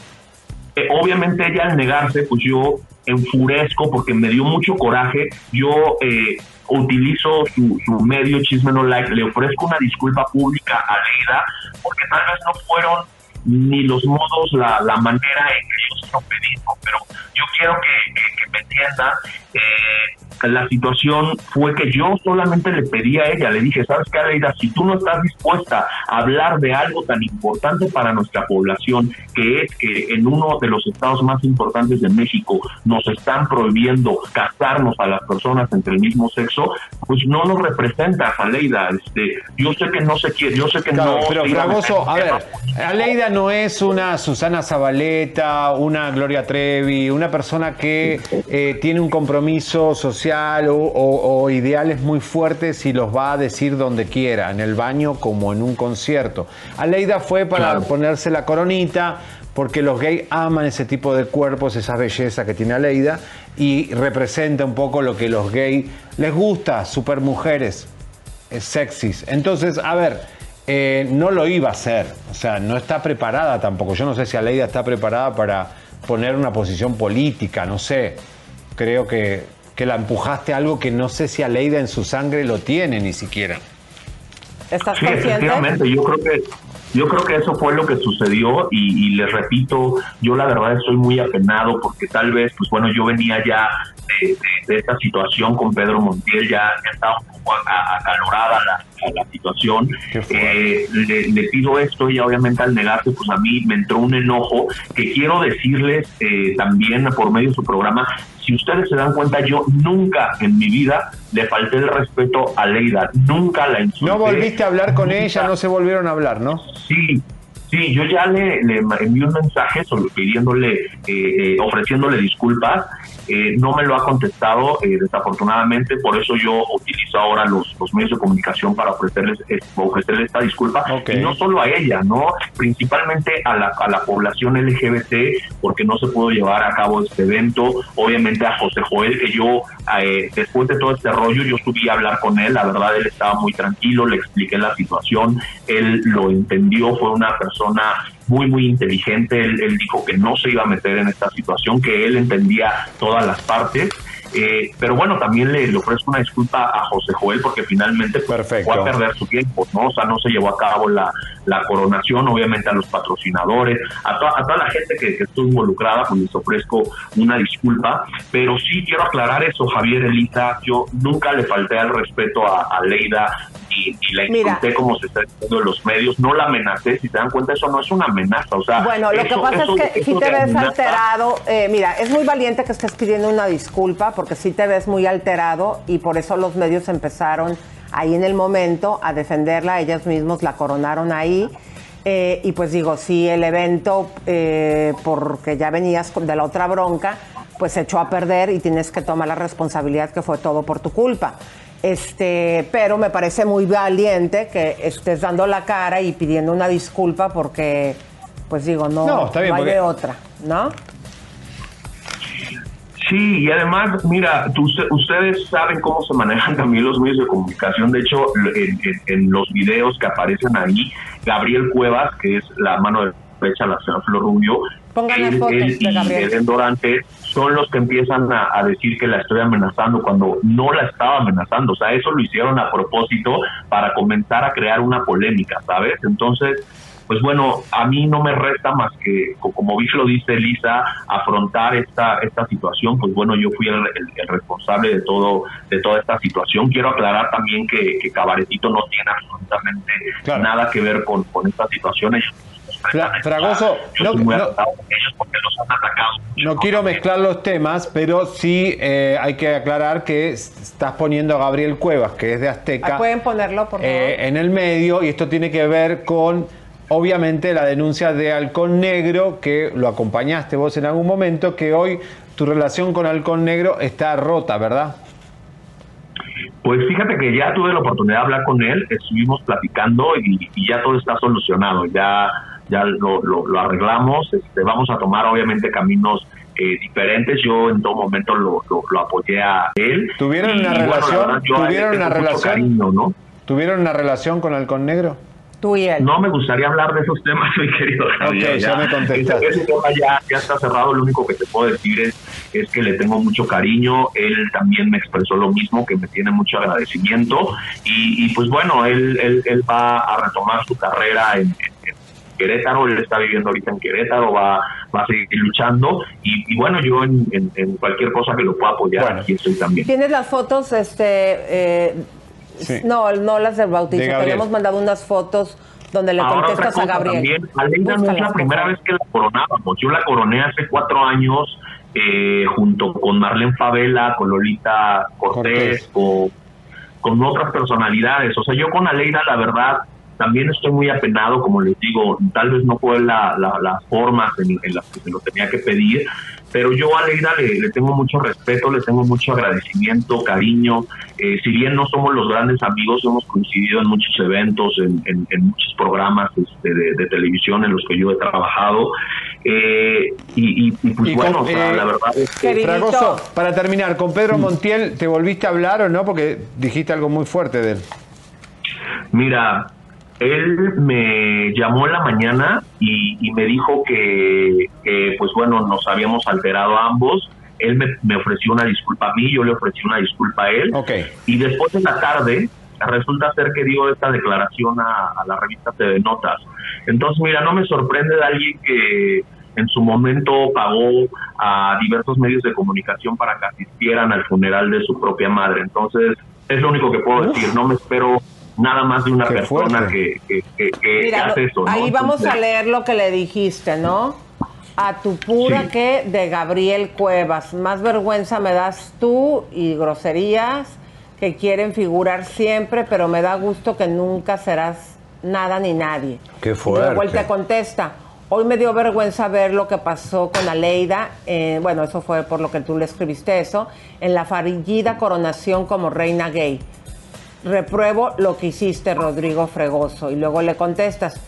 eh, obviamente ella al negarse, pues yo enfurezco porque me dio mucho coraje. Yo eh, utilizo su, su medio Chisme No Like, le ofrezco una disculpa pública a Leida porque tal vez no fueron ni los modos, la, la manera en que yo se lo pedí, pero yo quiero que, que- que me entiendan. Eh, la situación fue que yo solamente le pedí a ella, le dije, ¿sabes qué, Aleida? Si tú no estás dispuesta a hablar de algo tan importante para nuestra población, que es que en uno de los estados más importantes de México nos están prohibiendo casarnos a las personas entre el mismo sexo, pues no nos representas, Aleida. Este, yo sé que no se quiere, yo sé que Claro, no... pero Fragoso, a ver, Aleida no es una Susana Zabaleta, una Gloria Trevi, una persona que eh, tiene un compromiso social o, o- o ideales muy fuertes y los va a decir donde quiera, en el baño como en un concierto. Aleida fue para ponerse la coronita, porque los gays aman ese tipo de cuerpos, esa belleza que tiene Aleida, y representa un poco lo que los gays les gusta, super mujeres, sexys. Entonces, a ver, eh, no lo iba a hacer, o sea, no está preparada tampoco. Yo no sé si Aleida está preparada para poner una posición política, no sé. Creo que, que la empujaste a algo que no sé si Aleida en su sangre lo tiene ni siquiera. ¿Estás Sí, consciente? efectivamente, yo creo que yo creo que eso fue lo que sucedió y, y les repito, yo la verdad estoy muy apenado porque tal vez, pues bueno, yo venía ya de, de- de esta situación con Pedro Montiel, ya, ya estaba un poco acalorada la, la situación. Eh, le, le pido esto y obviamente al negarse, pues a mí me entró un enojo que quiero decirles eh, también por medio de su programa, si ustedes se dan cuenta, yo nunca en mi vida le falté el respeto a Leida, nunca la insulté. No volviste a hablar con ella, no se volvieron a hablar, ¿no? Sí, sí, yo ya le, le envié un mensaje sobre- pidiéndole, eh, eh, ofreciéndole disculpas. Eh, no me lo ha contestado, eh, desafortunadamente, por eso yo utilizo ahora los, los medios de comunicación para ofrecerles, eh, ofrecerle esta disculpa. Y no solo a ella, ¿no? Principalmente a la, a la población LGBT, porque no se pudo llevar a cabo este evento. Obviamente a José Joel, que yo, eh, después de todo este rollo, yo subí a hablar con él. La verdad, él estaba muy tranquilo, le expliqué la situación, él lo entendió, fue una persona muy, muy inteligente. Él, él dijo que no se iba a meter en esta situación, que él entendía todas las partes. Eh, pero bueno, también le, le ofrezco una disculpa a José Joel porque finalmente pues, fue a perder su tiempo, ¿no? O sea, no se llevó a cabo la, la coronación, obviamente a los patrocinadores, a, to- a toda la gente que, que estuvo involucrada, pues les ofrezco una disculpa, pero sí quiero aclarar eso, Javier Elisa, yo nunca le falté al respeto a, a Leida y, y la insulté como se está diciendo en los medios, no la amenacé, si te dan cuenta, eso no es una amenaza, o sea... Bueno, lo que pasa eso- es que si te ves amenaza- alterado, eh, mira, es muy valiente que estés pidiendo una disculpa porque sí te ves muy alterado y por eso los medios empezaron ahí en el momento a defenderla, ellas mismos la coronaron ahí. Eh, y pues digo, si el evento, eh, porque ya venías de la otra bronca, pues se echó a perder y tienes que tomar la responsabilidad que fue todo por tu culpa. Este, pero me parece muy valiente que estés dando la cara y pidiendo una disculpa porque, pues digo, no, No, está bien, hay porque- de otra, ¿no? Sí, y además, mira, tú- ustedes saben cómo se manejan también los medios de comunicación. De hecho, en, en- en los videos que aparecen ahí, Gabriel Cuevas, que es la mano derecha de la señora Flor Rubio, él, fotos él de y Gabriel. Eden Dorantes son los que empiezan a, a decir que la estoy amenazando cuando no la estaba amenazando. O sea, eso lo hicieron a propósito para comenzar a crear una polémica, ¿sabes? Entonces, pues bueno, a mí no me resta más que, co- como bien lo dice Elisa, afrontar esta esta situación. Pues bueno, yo fui el, el- el responsable de todo de toda esta situación. Quiero aclarar también que, que Cabaretito no tiene absolutamente nada que ver con, con esta situación. Ellos- Fragoso, no- estoy muy no- atacado con ellos porque los han atacado. No quiero mezclar los temas, pero sí eh, hay que aclarar que estás poniendo a Gabriel Cuevas, que es de Azteca, Ah, ¿Pueden ponerlo, por favor? eh, en el medio y esto tiene que ver con, obviamente, la denuncia de Halcón Negro, que lo acompañaste vos en algún momento, que hoy tu relación con Halcón Negro está rota, ¿verdad? Pues fíjate que ya tuve la oportunidad de hablar con él, estuvimos platicando y, y ya todo está solucionado, ya ya lo, lo- lo arreglamos, este, vamos a tomar obviamente caminos eh, diferentes, yo en todo momento lo, lo- lo apoyé a él. ¿Tuvieron Y, una bueno, relación? verdad, ¿Tuvieron una relación? cariño, ¿no? ¿Tuvieron una relación con Halcón Negro? Tú y él. No me gustaría hablar de esos temas, mi querido Javier. Ok, ya me contestaste. Ese, ese tema ya, ya está cerrado. Lo único que te puedo decir es, es que le tengo mucho cariño. Él también me expresó lo mismo, que me tiene mucho agradecimiento. Y, y pues bueno, él, él, él va a retomar su carrera en, en- en Querétaro. Él está viviendo ahorita en Querétaro, va, va a seguir luchando. Y, y bueno, yo en, en- en cualquier cosa que lo pueda apoyar, aquí estoy también. ¿Tienes las fotos, este, eh, no, no las del bautizo, De habíamos mandado unas fotos donde le Ahora, contestas a Gabriel. También, Aleida no es la primera vez que la coronábamos. Yo la coroné hace cuatro años eh, junto con Marlene Favela, con Lolita Cortés, con, con otras personalidades. O sea, yo con Aleida, la verdad, también estoy muy apenado, como les digo, tal vez no fue la, la- las formas en, en las que se lo tenía que pedir, pero yo a Aleida le, le tengo mucho respeto, le tengo mucho agradecimiento, cariño. Eh, si bien no somos los grandes amigos, hemos coincidido en muchos eventos, en, en- en muchos programas este, de, de televisión en los que yo he trabajado. Eh, y, y- y, pues Y bueno, con- o sea, eh, la verdad es que... Fragoso, para terminar, con Pedro Montiel, ¿te volviste a hablar o no? Porque dijiste algo muy fuerte de él. Mira, él me llamó en la mañana y, y me dijo que, que, pues bueno, nos habíamos alterado ambos. Él me, me ofreció una disculpa a mí, yo le ofrecí una disculpa a él. Y después en la tarde resulta ser que dio esta declaración a, a la revista TV Notas. Entonces, mira, no me sorprende de alguien que en su momento pagó a diversos medios de comunicación para que asistieran al funeral de su propia madre. Entonces, es lo único que puedo decir. No me espero nada más de una persona que, que, que- que Mira, hace eso. ¿no? ahí vamos a leer lo que le dijiste, ¿no? A tu pura Sí. que de Gabriel Cuevas. Más vergüenza me das tú y groserías que quieren figurar siempre, pero me da gusto que nunca serás nada ni nadie. Qué Y luego él te fuerte. contesta. Hoy me dio vergüenza ver lo que pasó con Aleida, eh, bueno, eso fue por lo que tú le escribiste eso, en la fallida coronación como reina gay. Repruebo lo que hiciste, Rodrigo Fregoso. Y luego le contestas,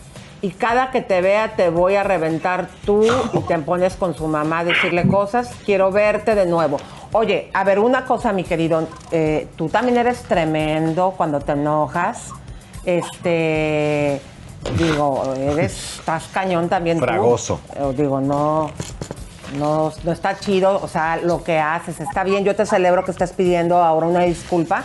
y cada que te vea te voy a reventar tú y te pones con su mamá a decirle cosas, quiero verte de nuevo. Oye, a ver, una cosa, mi querido, eh, tú también eres tremendo cuando te enojas. Este, digo, eres, estás cañón también tú. Fragoso. Eh, digo, no, no, no está chido, o sea, lo que haces está bien. Yo te celebro que estés pidiendo ahora una disculpa,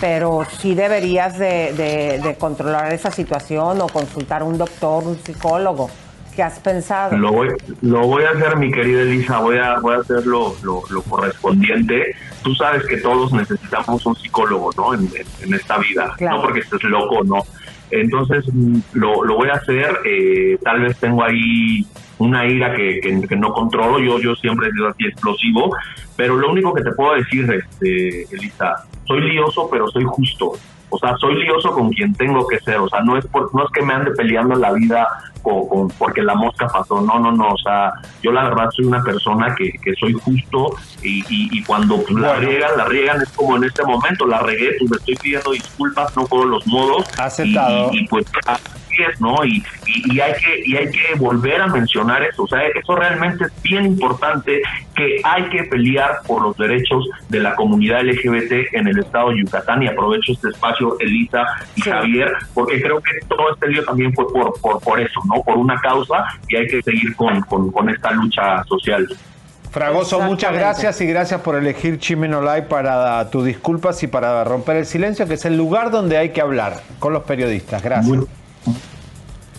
pero sí deberías de, de- de controlar esa situación o consultar a un doctor, un psicólogo. ¿Qué has pensado? Lo voy, lo voy a hacer, mi querida Elisa, voy a, voy a hacer lo, lo- lo correspondiente. Tú sabes que todos necesitamos un psicólogo, ¿no? En, en- esta vida, Claro. no porque estés loco, ¿no? Entonces, mm, lo, lo voy a hacer, eh, tal vez tengo ahí una ira que, que- que no controlo, yo, yo siempre he sido así explosivo, pero lo único que te puedo decir, este, Elisa, soy lioso, pero soy justo. O sea, soy lioso con quien tengo que ser. O sea, no es por, no es que me ande peleando en la vida con, con- porque la mosca pasó. No, no, no. O sea, yo la verdad soy una persona que, que soy justo y, y- y cuando pues, la riegan, la riegan es como en este momento. La regué, pues me estoy pidiendo disculpas, no por los modos. Aceptado. Y, y, pues ¿no? Y, y- y hay que, y hay que volver a mencionar eso. O sea, eso realmente es bien importante que hay que pelear por los derechos de la comunidad LGBT en el estado de Yucatán. Y aprovecho este espacio, Elisa y Javier, porque creo que todo este lío también fue por, por, por eso, ¿no? Por una causa y hay que seguir con, con, con esta lucha social. Fragoso, muchas gracias y gracias por elegir Chimeno Live para tus disculpas y para romper el silencio, que es el lugar donde hay que hablar con los periodistas. Gracias.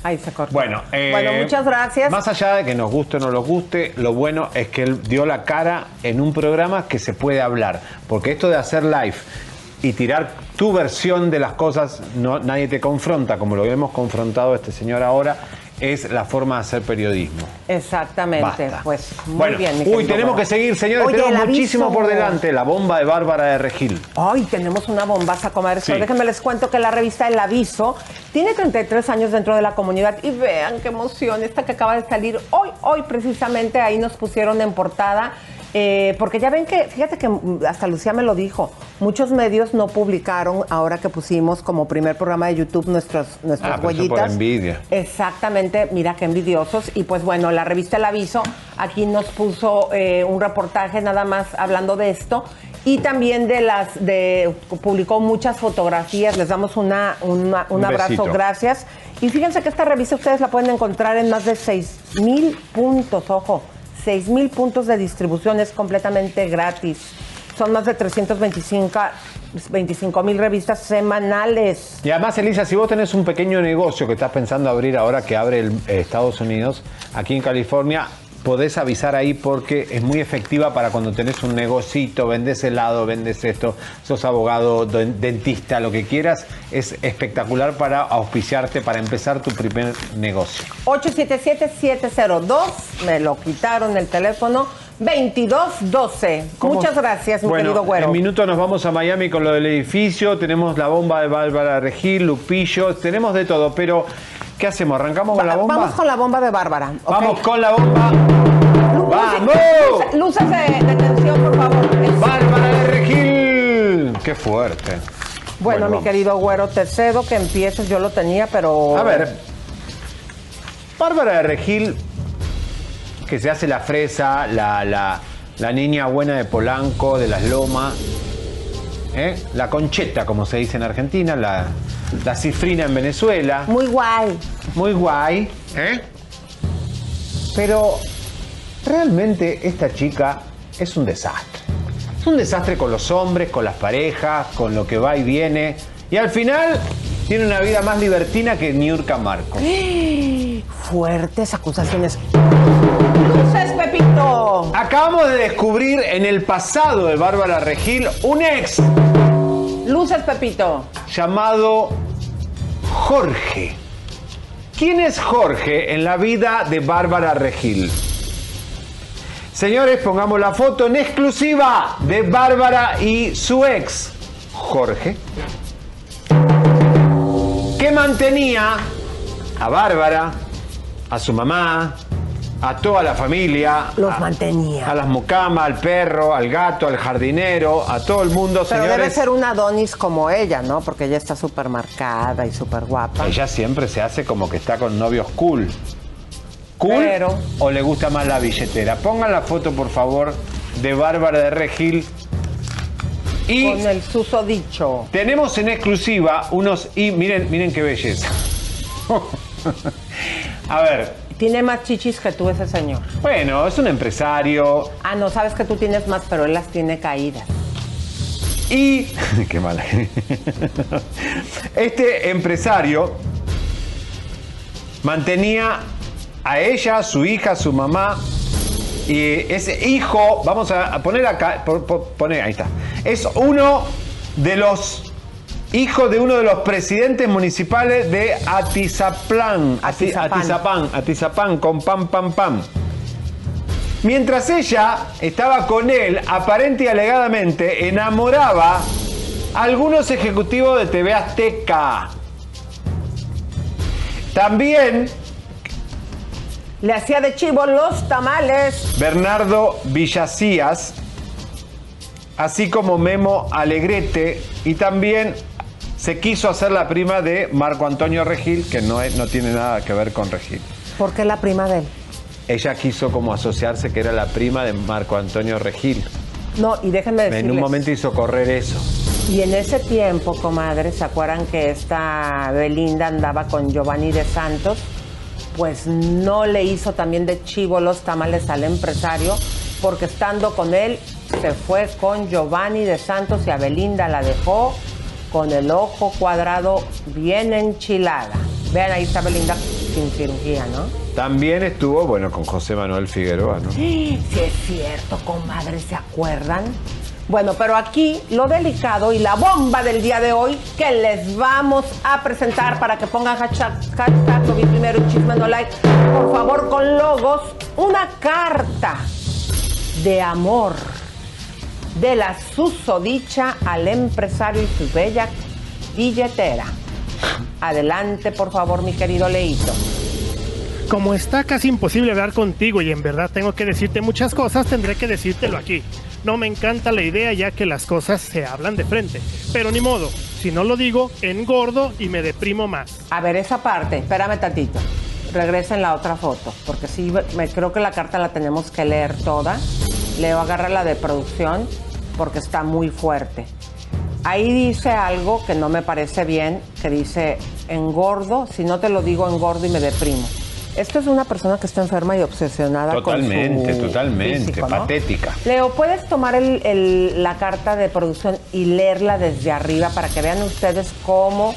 Ahí se cortó. Bueno, eh, Bueno, muchas gracias. Más allá de que nos guste o no nos guste, lo bueno es que él dio la cara en un programa que se puede hablar. Porque esto de hacer live y tirar tu versión de las cosas, no, nadie te confronta, como lo hemos confrontado a este señor ahora, es la forma de hacer periodismo. Exactamente. Basta. Pues muy bueno, bien. mi uy, tenemos que seguir, señores, Oye, tenemos muchísimo aviso. por delante. La bomba de Bárbara de Regil. Ay, tenemos una bombaza comercial. Sí. Déjenme les cuento que la revista El Aviso tiene 33 años dentro de la comunidad y vean qué emoción esta que acaba de salir hoy, hoy precisamente ahí nos pusieron en portada. Eh, porque ya ven que, fíjate que mm, hasta Lucía me lo dijo, muchos medios no publicaron ahora que pusimos como primer programa de YouTube nuestros, nuestras Ah, eso por huellitas. envidia. Exactamente, mira qué envidiosos. Y pues bueno, la revista El Aviso aquí nos puso eh, un reportaje nada más hablando de esto. Y también de las, de, publicó muchas fotografías, les damos una, una- un, Un abrazo, besito. gracias. Y fíjense que esta revista ustedes la pueden encontrar en más de 6 mil puntos, ojo, 6 mil puntos de distribución, es completamente gratis. Son más de 325 mil revistas semanales. Y además, Elisa, si vos tenés un pequeño negocio que estás pensando abrir ahora que abre el, eh, Estados Unidos, aquí en California, podés avisar ahí porque es muy efectiva para cuando tenés un negocito, vendés helado, vendés esto, sos abogado, den- dentista, lo que quieras, es espectacular para auspiciarte, para empezar tu primer negocio. 877-702, me lo quitaron el teléfono, 2212. ¿Cómo? Muchas gracias, mi Bueno, querido güero. En minutos nos vamos a Miami con lo del edificio, tenemos la bomba de Bárbara Regil, Lupillo, tenemos de todo, pero ¿qué hacemos? ¿Arrancamos con la bomba? Vamos con la bomba de Bárbara. Vamos con la bomba. ¡Vamos! Luces, de, de tensión, por favor. ¡Bárbara de Regil! ¡Qué fuerte! Bueno, mi vamos. querido güero, te cedo que empieces. Yo lo tenía, pero. A ver, Bárbara de Regil que se hace la fresa, la, la- la niña buena de Polanco, de las Lomas. ¿eh? La concheta, como se dice en Argentina, la, la cifrina en Venezuela. Muy guay. Muy guay. ¿eh? Pero realmente esta chica es un desastre. Es un desastre con los hombres, con las parejas, con lo que va y viene. Y al final tiene una vida más libertina que Niurka Marco. Fuertes acusaciones. ¡Luces, Pepito! Acabamos de descubrir en el pasado de Bárbara Regil un ex Luces, Pepito. llamado Jorge. ¿Quién es Jorge en la vida de Bárbara Regil? Señores, pongamos la foto en exclusiva de Bárbara y su ex, Jorge, que mantenía a Bárbara, a su mamá, a toda la familia. Los a- mantenía. A las mucamas, al perro, al gato, al jardinero, a todo el mundo, Pero señores. debe ser una Adonis como ella, ¿no? Porque ella está súper marcada y súper guapa. Ella siempre se hace como que está con novios cool. ¿Cool Pero- o le gusta más la billetera? Pongan la foto, por favor, de Bárbara de Regil. Y Con el susodicho. tenemos en exclusiva unos... Y miren, miren qué belleza. A ver, Tiene más chichis que tú ese señor. bueno, es un empresario Ah, no, sabes que tú tienes más, pero él las tiene caídas. y... qué mala. Este empresario mantenía a ella, a su hija, a su mamá. Y ese hijo, vamos a poner acá, po- po- poner, ahí está. Es uno de los hijos de uno de los presidentes municipales de Atizapán. Ati- Atizapán. Atizapán, Atizapán, con pam, pam, pam. Mientras ella estaba con él, aparente y alegadamente enamoraba a algunos ejecutivos de TV Azteca. También Le hacía de chivo los tamales. Bernardo Villacías, así como Memo Alegrete, y también se quiso hacer la prima de Marco Antonio Regil, que no, es- no tiene nada que ver con Regil. ¿Por qué la prima de él? Ella quiso como asociarse que era la prima de Marco Antonio Regil. No, y déjenme decirles. En un momento hizo correr eso. Y en ese tiempo, comadre, ¿se acuerdan que esta Belinda andaba con Giovanni de Santos? Pues no le hizo también de chivo los tamales al empresario, porque estando con él se fue con Giovanni de Santos y a Belinda la dejó con el ojo cuadrado bien enchilada. Vean, ahí está Belinda sin cirugía, ¿no? También estuvo, bueno, con José Manuel Figueroa, ¿no? Sí, es cierto, comadre, ¿se acuerdan? Bueno, pero aquí lo delicado y la bomba del día de hoy que les vamos a presentar para que pongan hashtag, hashtag vi primero y chisme no like, por favor, con logos, una carta de amor de la susodicha al empresario y su bella billetera. Adelante, por favor, mi querido Leito. Como está casi imposible hablar contigo y en verdad tengo que decirte muchas cosas, tendré que decírtelo aquí. No me encanta la idea ya que las cosas se hablan de frente. Pero ni modo, si no lo digo, engordo y me deprimo más. A ver, esa parte, espérame tantito. Regresa en la otra foto, porque sí, me, creo que la carta la tenemos que leer toda. Leo, agarra la de producción, porque está muy fuerte. Ahí dice algo que no me parece bien, que dice, engordo, si no te lo digo, engordo y me deprimo. Esto es una persona que está enferma y obsesionada Totalmente, con su totalmente, físico, ¿no? patética. Leo, ¿puedes tomar el- el- la carta de producción y leerla desde arriba para que vean ustedes cómo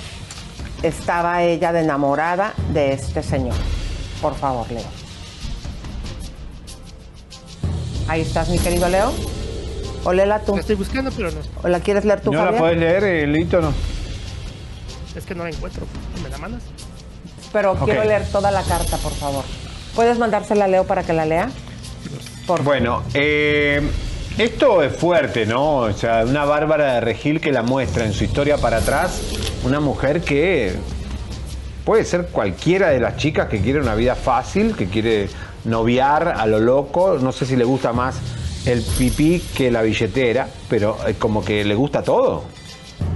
estaba ella de enamorada de este señor? Por favor, Leo. Ahí estás, mi querido Leo. O léela tú. La estoy buscando, pero no. ¿O la quieres leer tú, ¿No la puedes leer, eh, Lito, no? Es que no la encuentro. ¿Me la mandas? Pero quiero leer toda la carta, por favor. ¿Puedes mandársela a Leo para que la lea? Bueno, eh, esto es fuerte, ¿no? O sea, una Bárbara de Regil que la muestra en su historia para atrás, una mujer que puede ser cualquiera de las chicas que quiere una vida fácil, que quiere noviar a lo loco, no sé si le gusta más el pipí que la billetera, pero eh, como que le gusta todo.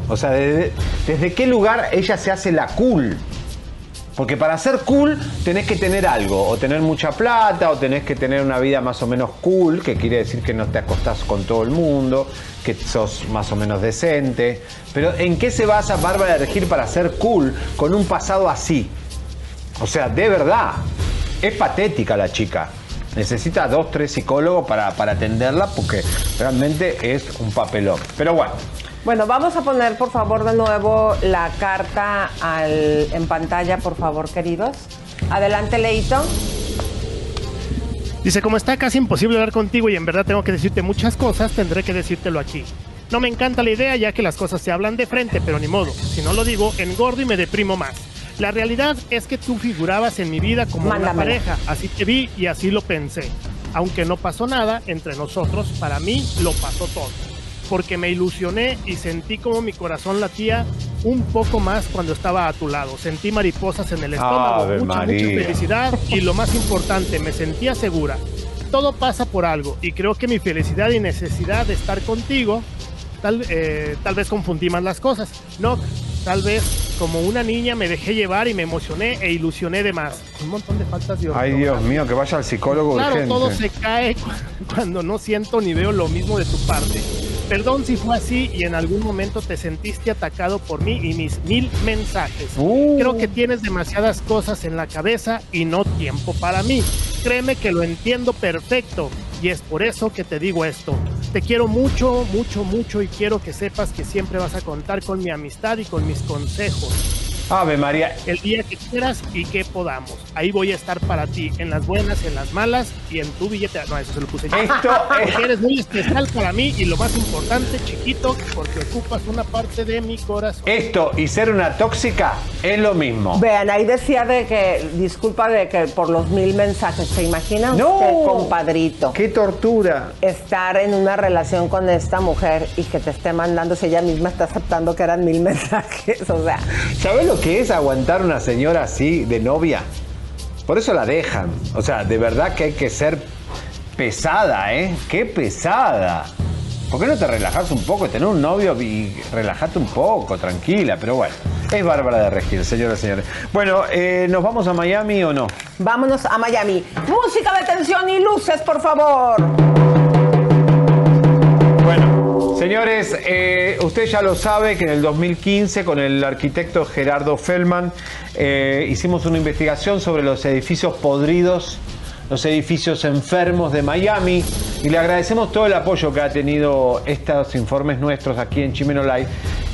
O sea, ¿desde, desde qué lugar ella se hace la cool? Porque para ser cool tenés que tener algo, o tener mucha plata, o tenés que tener una vida más o menos cool, que quiere decir que no te acostás con todo el mundo, que sos más o menos decente. Pero ¿en qué se basa Bárbara de Regil para ser cool con un pasado así? O sea, de verdad, es patética la chica. Necesita dos, tres psicólogos para, para atenderla porque realmente es un papelón. Pero bueno, Bueno, vamos a poner por favor de nuevo la carta al- en pantalla, por favor, queridos. Adelante, Leito. Dice, como está casi imposible hablar contigo y en verdad tengo que decirte muchas cosas, tendré que decírtelo aquí. No me encanta la idea ya que las cosas se hablan de frente, pero ni modo. Si no lo digo, engordo y me deprimo más. La realidad es que tú figurabas en mi vida como Mándamela. una pareja, así te vi y así lo pensé. Aunque no pasó nada entre nosotros, para mí lo pasó todo. Porque me ilusioné y sentí como mi corazón latía un poco más cuando estaba a tu lado. Sentí mariposas en el estómago, Ave mucha, mucha felicidad y lo más importante, me sentía segura. Todo pasa por algo y creo que mi felicidad y necesidad de estar contigo, tal, eh, tal vez confundí más las cosas. No, tal vez como una niña me dejé llevar y me emocioné e ilusioné de más. Un montón de faltas de ay Dios mío, que vaya al psicólogo Claro, urgente. todo se cae cu- cuando no siento ni veo lo mismo de tu parte. Perdón si fue así y en algún momento te sentiste atacado por mí y mis mil mensajes. Creo que tienes demasiadas cosas en la cabeza y no tiempo para mí. Créeme que lo entiendo perfecto y es por eso que te digo esto. Te quiero mucho, mucho, mucho y quiero que sepas que siempre vas a contar con mi amistad y con mis consejos. Ave María. El día que quieras y que podamos. Ahí voy a estar para ti, en las buenas, en las malas y en tu billete. No, eso se lo puse yo. Esto es- Porque eres muy especial para mí y lo más importante, chiquito, porque ocupas una parte de mi corazón. Esto y ser una tóxica es lo mismo. Vean, ahí decía de que, disculpa de que por los mil mensajes, ¿se imagina No. usted, compadrito? ¡Qué tortura! Estar en una relación con esta mujer y que te esté mandando, si ella misma está aceptando que eran mil mensajes, o sea. ¿Sabes lo que es aguantar una señora así de novia? Por eso la dejan. O sea, de verdad que hay que ser pesada, ¿eh? ¡Qué pesada! ¿Por qué no te relajas un poco? Tener un novio y relajate un poco, tranquila, pero bueno. Es Bárbara de Regil, señoras y señores. Bueno, eh, ¿nos vamos a Miami o no? Vámonos a Miami. Música de tensión y luces, por favor. Señores, eh, usted ya lo sabe que en el 2015 con el arquitecto Gerardo Feldman eh, hicimos una investigación sobre los edificios podridos, los edificios enfermos de Miami y le agradecemos todo el apoyo que ha tenido estos informes nuestros aquí en Chimeno Live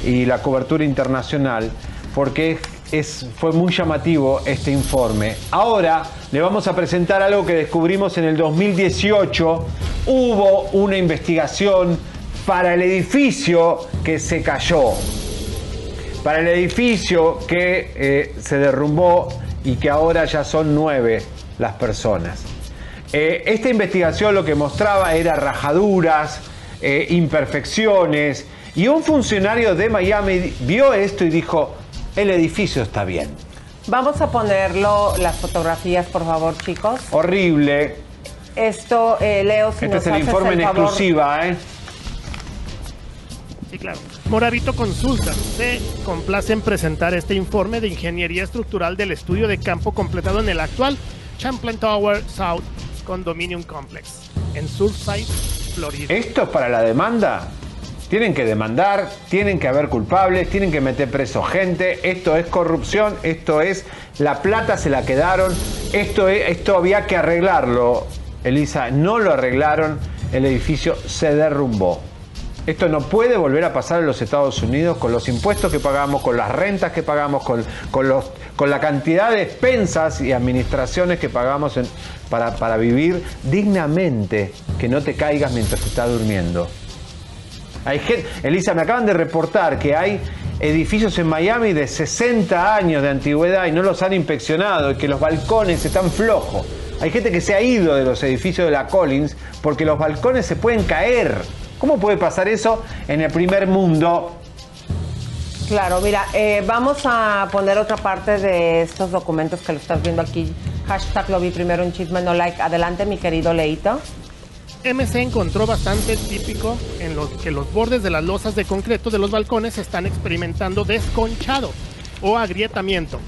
y la cobertura internacional porque es, fue muy llamativo este informe. Ahora le vamos a presentar algo que descubrimos en el 2018. Hubo una investigación para el edificio que se cayó, para el edificio que eh, se derrumbó y que ahora ya son nueve las personas. Eh, esta investigación lo que mostraba era rajaduras, eh, imperfecciones, y un funcionario de Miami vio esto y dijo, el edificio está bien. Vamos a ponerlo, las fotografías, por favor, chicos. Horrible. Esto, eh, Leo, si Este nos es el haces informe en favor. exclusiva, ¿eh? Sí, claro. Moravito Consulta se complace en presentar este informe de ingeniería estructural del estudio de campo completado en el actual Champlain Tower South Condominium Complex en Surfside, Florida. ¿Esto es para la demanda? Tienen que demandar, tienen que haber culpables, tienen que meter preso gente. Esto es corrupción, esto es la plata se la quedaron. Esto, es- esto había que arreglarlo, Elisa. No lo arreglaron, el edificio se derrumbó. Esto no puede volver a pasar en los Estados Unidos con los impuestos que pagamos, con las rentas que pagamos, con, con los, con la cantidad de expensas y administraciones que pagamos para, para vivir dignamente, que no te caigas mientras estás durmiendo. Hay gente, Elisa, me acaban de reportar que hay edificios en Miami de 60 años de antigüedad y no los han inspeccionado y que los balcones están flojos. Hay gente que se ha ido de los edificios de la Collins porque los balcones se pueden caer. ¿Cómo puede pasar eso en el primer mundo? Claro, mira, eh, vamos a poner otra parte de estos documentos que lo estás viendo aquí. Hashtag lo vi primero en Chisme No Like. Adelante, mi querido Leito. MC encontró bastante típico en los que los bordes de las losas de concreto de los balcones están experimentando desconchado o agrietamiento.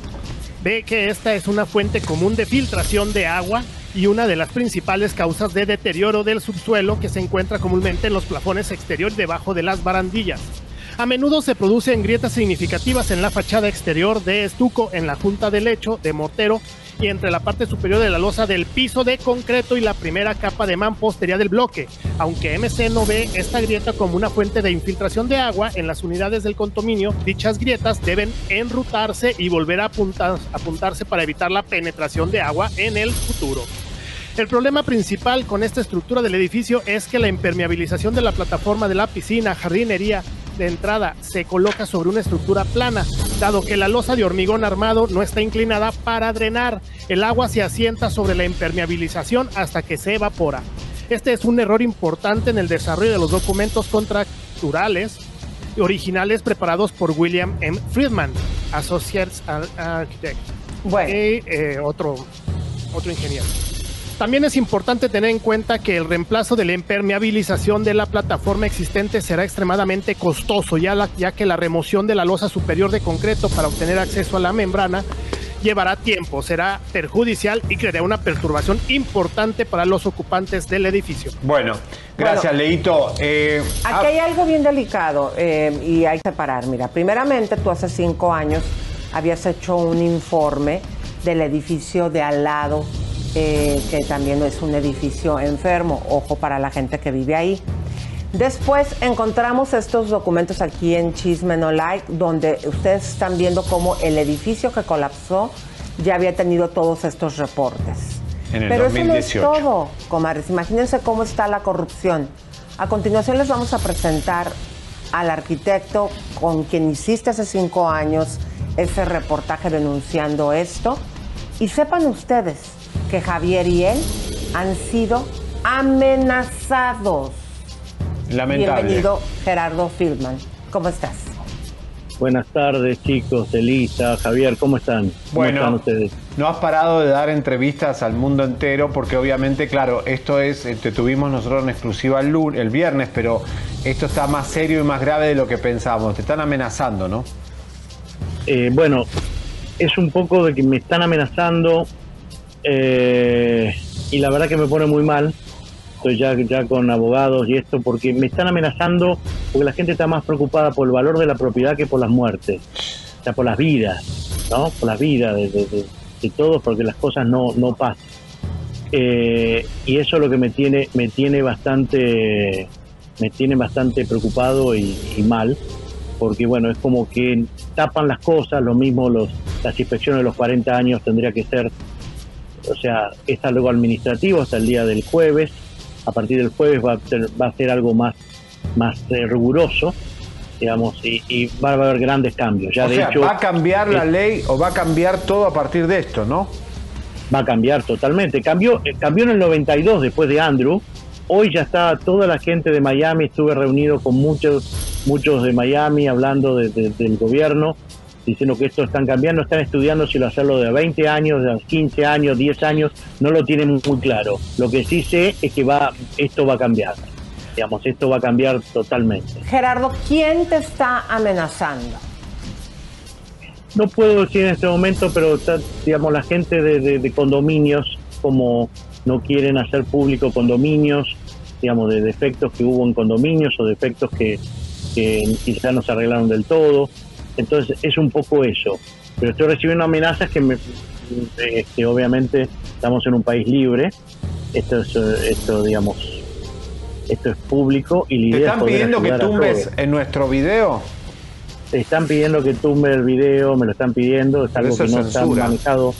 ve que esta es una fuente común de filtración de agua y una de las principales causas de deterioro del subsuelo que se encuentra comúnmente en los plafones exteriores debajo de las barandillas. A menudo se producen grietas significativas en la fachada exterior de estuco, en la junta de lecho, de mortero y entre la parte superior de la losa del piso de concreto y la primera capa de mampostería del bloque, aunque MC no ve esta grieta como una fuente de infiltración de agua en las unidades del condominio, dichas grietas deben enrutarse y volver a apuntar- apuntarse para evitar la penetración de agua en el futuro. El problema principal con esta estructura del edificio es que la impermeabilización de la plataforma de la piscina, jardinería de entrada se coloca sobre una estructura plana, dado que la losa de hormigón armado no está inclinada para drenar. El agua se asienta sobre la impermeabilización hasta que se evapora. Este es un error importante en el desarrollo de los documentos contracturales originales preparados por William M. Friedman, Associates Ar- Architect. Bueno. Y eh, otro, otro ingeniero. También es importante tener en cuenta que el reemplazo de la impermeabilización de la plataforma existente será extremadamente costoso, ya, la- ya que la remoción de la losa superior de concreto para obtener acceso a la membrana llevará tiempo, será perjudicial y creará una perturbación importante para los ocupantes del edificio. Bueno, gracias, Leito. Eh, Aquí hay algo bien delicado eh, y hay que separar. Mira, primeramente tú hace cinco años habías hecho un informe del edificio de al lado, eh, que también es un edificio enfermo, ojo para la gente que vive ahí. Después encontramos estos documentos aquí en Chisme No Like, donde ustedes están viendo cómo el edificio que colapsó ya había tenido todos estos reportes. En el Pero 2018. eso no es todo, comadres. Imagínense cómo está la corrupción. A continuación les vamos a presentar al arquitecto con quien hiciste hace cinco años ese reportaje denunciando esto. Y sepan ustedes que Javier y él han sido amenazados. lamentable. Bienvenido, Gerardo Fieldman. ¿Cómo estás? Buenas tardes, chicos, Elisa, Javier, ¿cómo están? ¿Cómo Bueno, están ustedes? no has parado de dar entrevistas al mundo entero porque obviamente, claro, esto es, eh, te tuvimos nosotros en exclusiva el, lun- el viernes, pero esto está más serio y más grave de lo que pensábamos. Te están amenazando, ¿no? Eh, bueno, es un poco de que me están amenazando eh, y la verdad que me pone muy mal. Estoy ya, ya con abogados y esto porque me están amenazando porque la gente está más preocupada por el valor de la propiedad que por las muertes, o sea, por las vidas, ¿no? Por las vidas de, todos porque las cosas no, no pasan. Eh, y eso es lo que me tiene, me tiene bastante, me tiene bastante preocupado y, y mal porque bueno, es como que tapan las cosas, lo mismo los, las inspecciones de los 40 años tendría que ser, o sea, es algo administrativo hasta el día del jueves, a partir del jueves va a ser, va a ser algo más, más eh, riguroso, digamos, y, y va a haber grandes cambios. Ya o de sea, hecho, ¿va a cambiar la ley o va a cambiar todo a partir de esto, no? va a cambiar totalmente. Cambió, eh, cambió en el 92 después de Andrew. Hoy ya está toda la gente de Miami. Estuve reunido con muchos, muchos de Miami hablando de- de- del gobierno, diciendo que esto están cambiando, están estudiando si lo hacerlo de 20 años, de 15 años, 10 años. No lo tienen muy claro. Lo que sí sé es que va, esto va a cambiar. Digamos, esto va a cambiar totalmente. Gerardo, ¿quién te está amenazando? No puedo decir en este momento, pero digamos la gente de, de- de condominios, como no quieren hacer público condominios, digamos de defectos que hubo en condominios o defectos que, que quizás no se arreglaron del todo. Entonces es un poco eso. Pero estoy recibiendo amenazas que, me, que obviamente estamos en un país libre. Esto es, eh, esto digamos, esto es público y la ¿Te están pidiendo que tumbes en nuestro video? Están pidiendo que tumbe el video, me lo están pidiendo, es algo que no está manejado,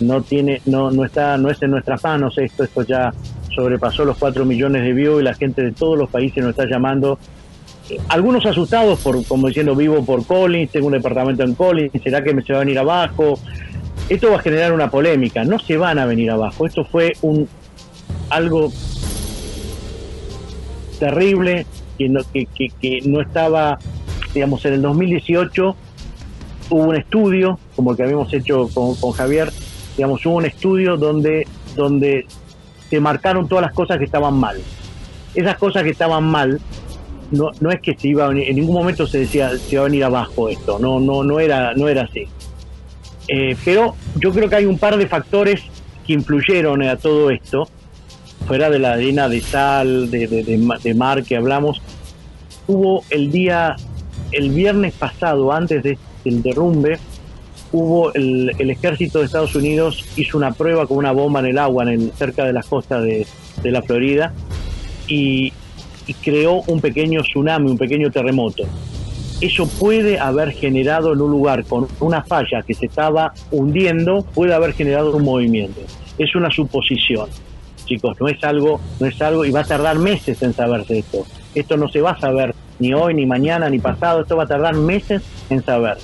no tiene, no, no está, no es en nuestras manos esto, esto ya sobrepasó los 4 millones de views y la gente de todos los países nos está llamando. Algunos asustados por, como diciendo, vivo por Collins, tengo un departamento en Collins, ¿será que me se va a venir abajo? Esto va a generar una polémica, no se van a venir abajo, esto fue un algo terrible que no, que, que, que no estaba, digamos, en el 2018 hubo un estudio, como el que habíamos hecho con, con Javier, digamos, hubo un estudio donde, donde se marcaron todas las cosas que estaban mal. Esas cosas que estaban mal, no, no es que se iba a en ningún momento se decía se va a venir abajo esto, no, no, no era, no era así. Eh, pero yo creo que hay un par de factores que influyeron a todo esto, fuera de la arena de sal, de, de- de ma- de mar que hablamos. Hubo el día, el viernes pasado, antes de- del derrumbe, hubo el, el ejército de Estados Unidos hizo una prueba con una bomba en el agua en cerca de las costas de, de la Florida y, y creó un pequeño tsunami, un pequeño terremoto. Eso puede haber generado en un lugar con una falla que se estaba hundiendo, puede haber generado un movimiento. Es una suposición, chicos, no es algo, no es algo, y va a tardar meses en saberse esto. Esto no se va a saber ni hoy, ni mañana, ni pasado, esto va a tardar meses en saber.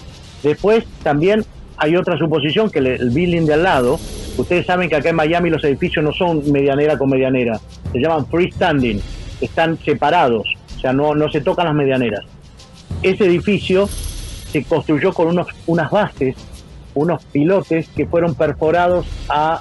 Después también hay otra suposición que el, building de al lado, ustedes saben que acá en Miami los edificios no son medianera con medianera, se llaman freestanding, están separados, o sea, no, no se tocan las medianeras. Ese edificio se construyó con unos, unas bases, unos pilotes que fueron perforados a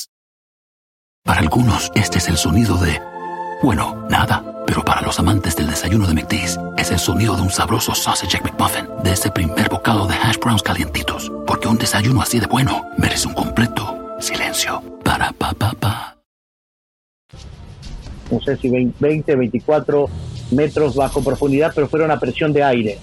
Para algunos, este es el sonido de, bueno, nada, pero para los amantes del desayuno de McDee's, es el sonido de un sabroso sausage McMuffin, de ese primer bocado de hash browns calientitos, porque un desayuno así de bueno merece un completo silencio. Para pa pa pa. no sé si 20, 20, 24 metros bajo profundidad, pero fueron a presión de aire.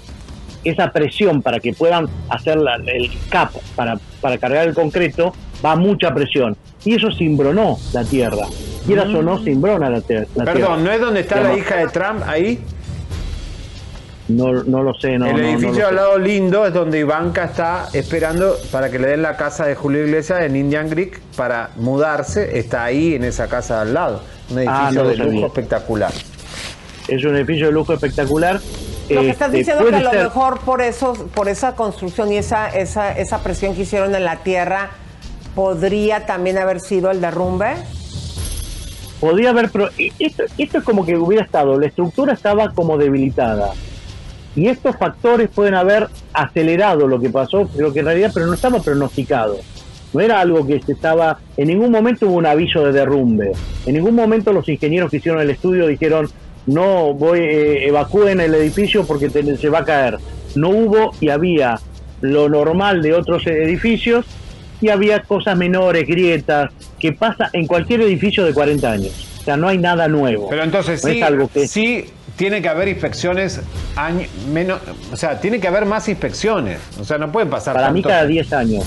Esa presión para que puedan hacer el cap para, para cargar el concreto va mucha presión. Y eso cimbronó la tierra. Quieras o no, cimbrona la, la tierra. Perdón, ¿no es donde está la hija de Trump ahí? No, no lo sé, no. el no, no edificio lo al sé. lado lindo es donde Ivanka está esperando para que le den la casa de Julio Iglesias en Indian Creek para mudarse. Está ahí en esa casa de al lado. Un edificio Ah, no lo de lujo sabía. espectacular. Es un edificio de lujo espectacular. Lo que estás Este, diciendo que puede a lo ser- mejor por eso, por esa construcción y esa, esa, esa presión que hicieron en la tierra, podría también haber sido el derrumbe. podía haber pro- esto, esto es como que hubiera estado la estructura estaba como debilitada. Y estos factores pueden haber acelerado lo que pasó pero que en realidad pero no estaba pronosticado. No era algo que se estaba en ningún momento hubo un aviso de derrumbe. En ningún momento los ingenieros que hicieron el estudio dijeron no voy eh, evacúen el edificio porque te- se va a caer no hubo y había lo normal de otros edificios y había cosas menores, grietas, que pasa en cualquier edificio de 40 años. O sea, no hay nada nuevo. Pero entonces No sí, es algo que sí tiene que haber inspecciones año, menos, o sea, tiene que haber más inspecciones. O sea, no pueden pasar para mí tanto- cada 10 años.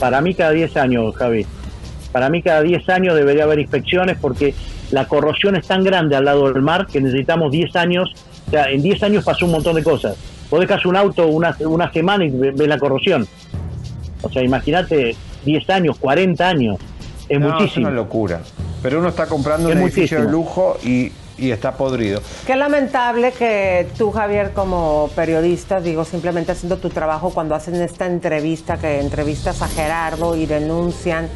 Para mí cada 10 años, Javi. Para mí cada 10 años debería haber inspecciones porque la corrosión es tan grande al lado del mar que necesitamos 10 años. O sea, en 10 años pasó un montón de cosas. Vos dejas un auto una, una semana y ve- ves la corrosión. O sea, imagínate 10 años, 40 años. Es No, muchísimo. Es una locura. Pero uno está comprando Es un edificio de muchísimo. lujo y, y está podrido. Qué lamentable que tú, Javier, como periodista, digo, simplemente haciendo tu trabajo, cuando hacen esta entrevista, que entrevistas a Gerardo y denuncian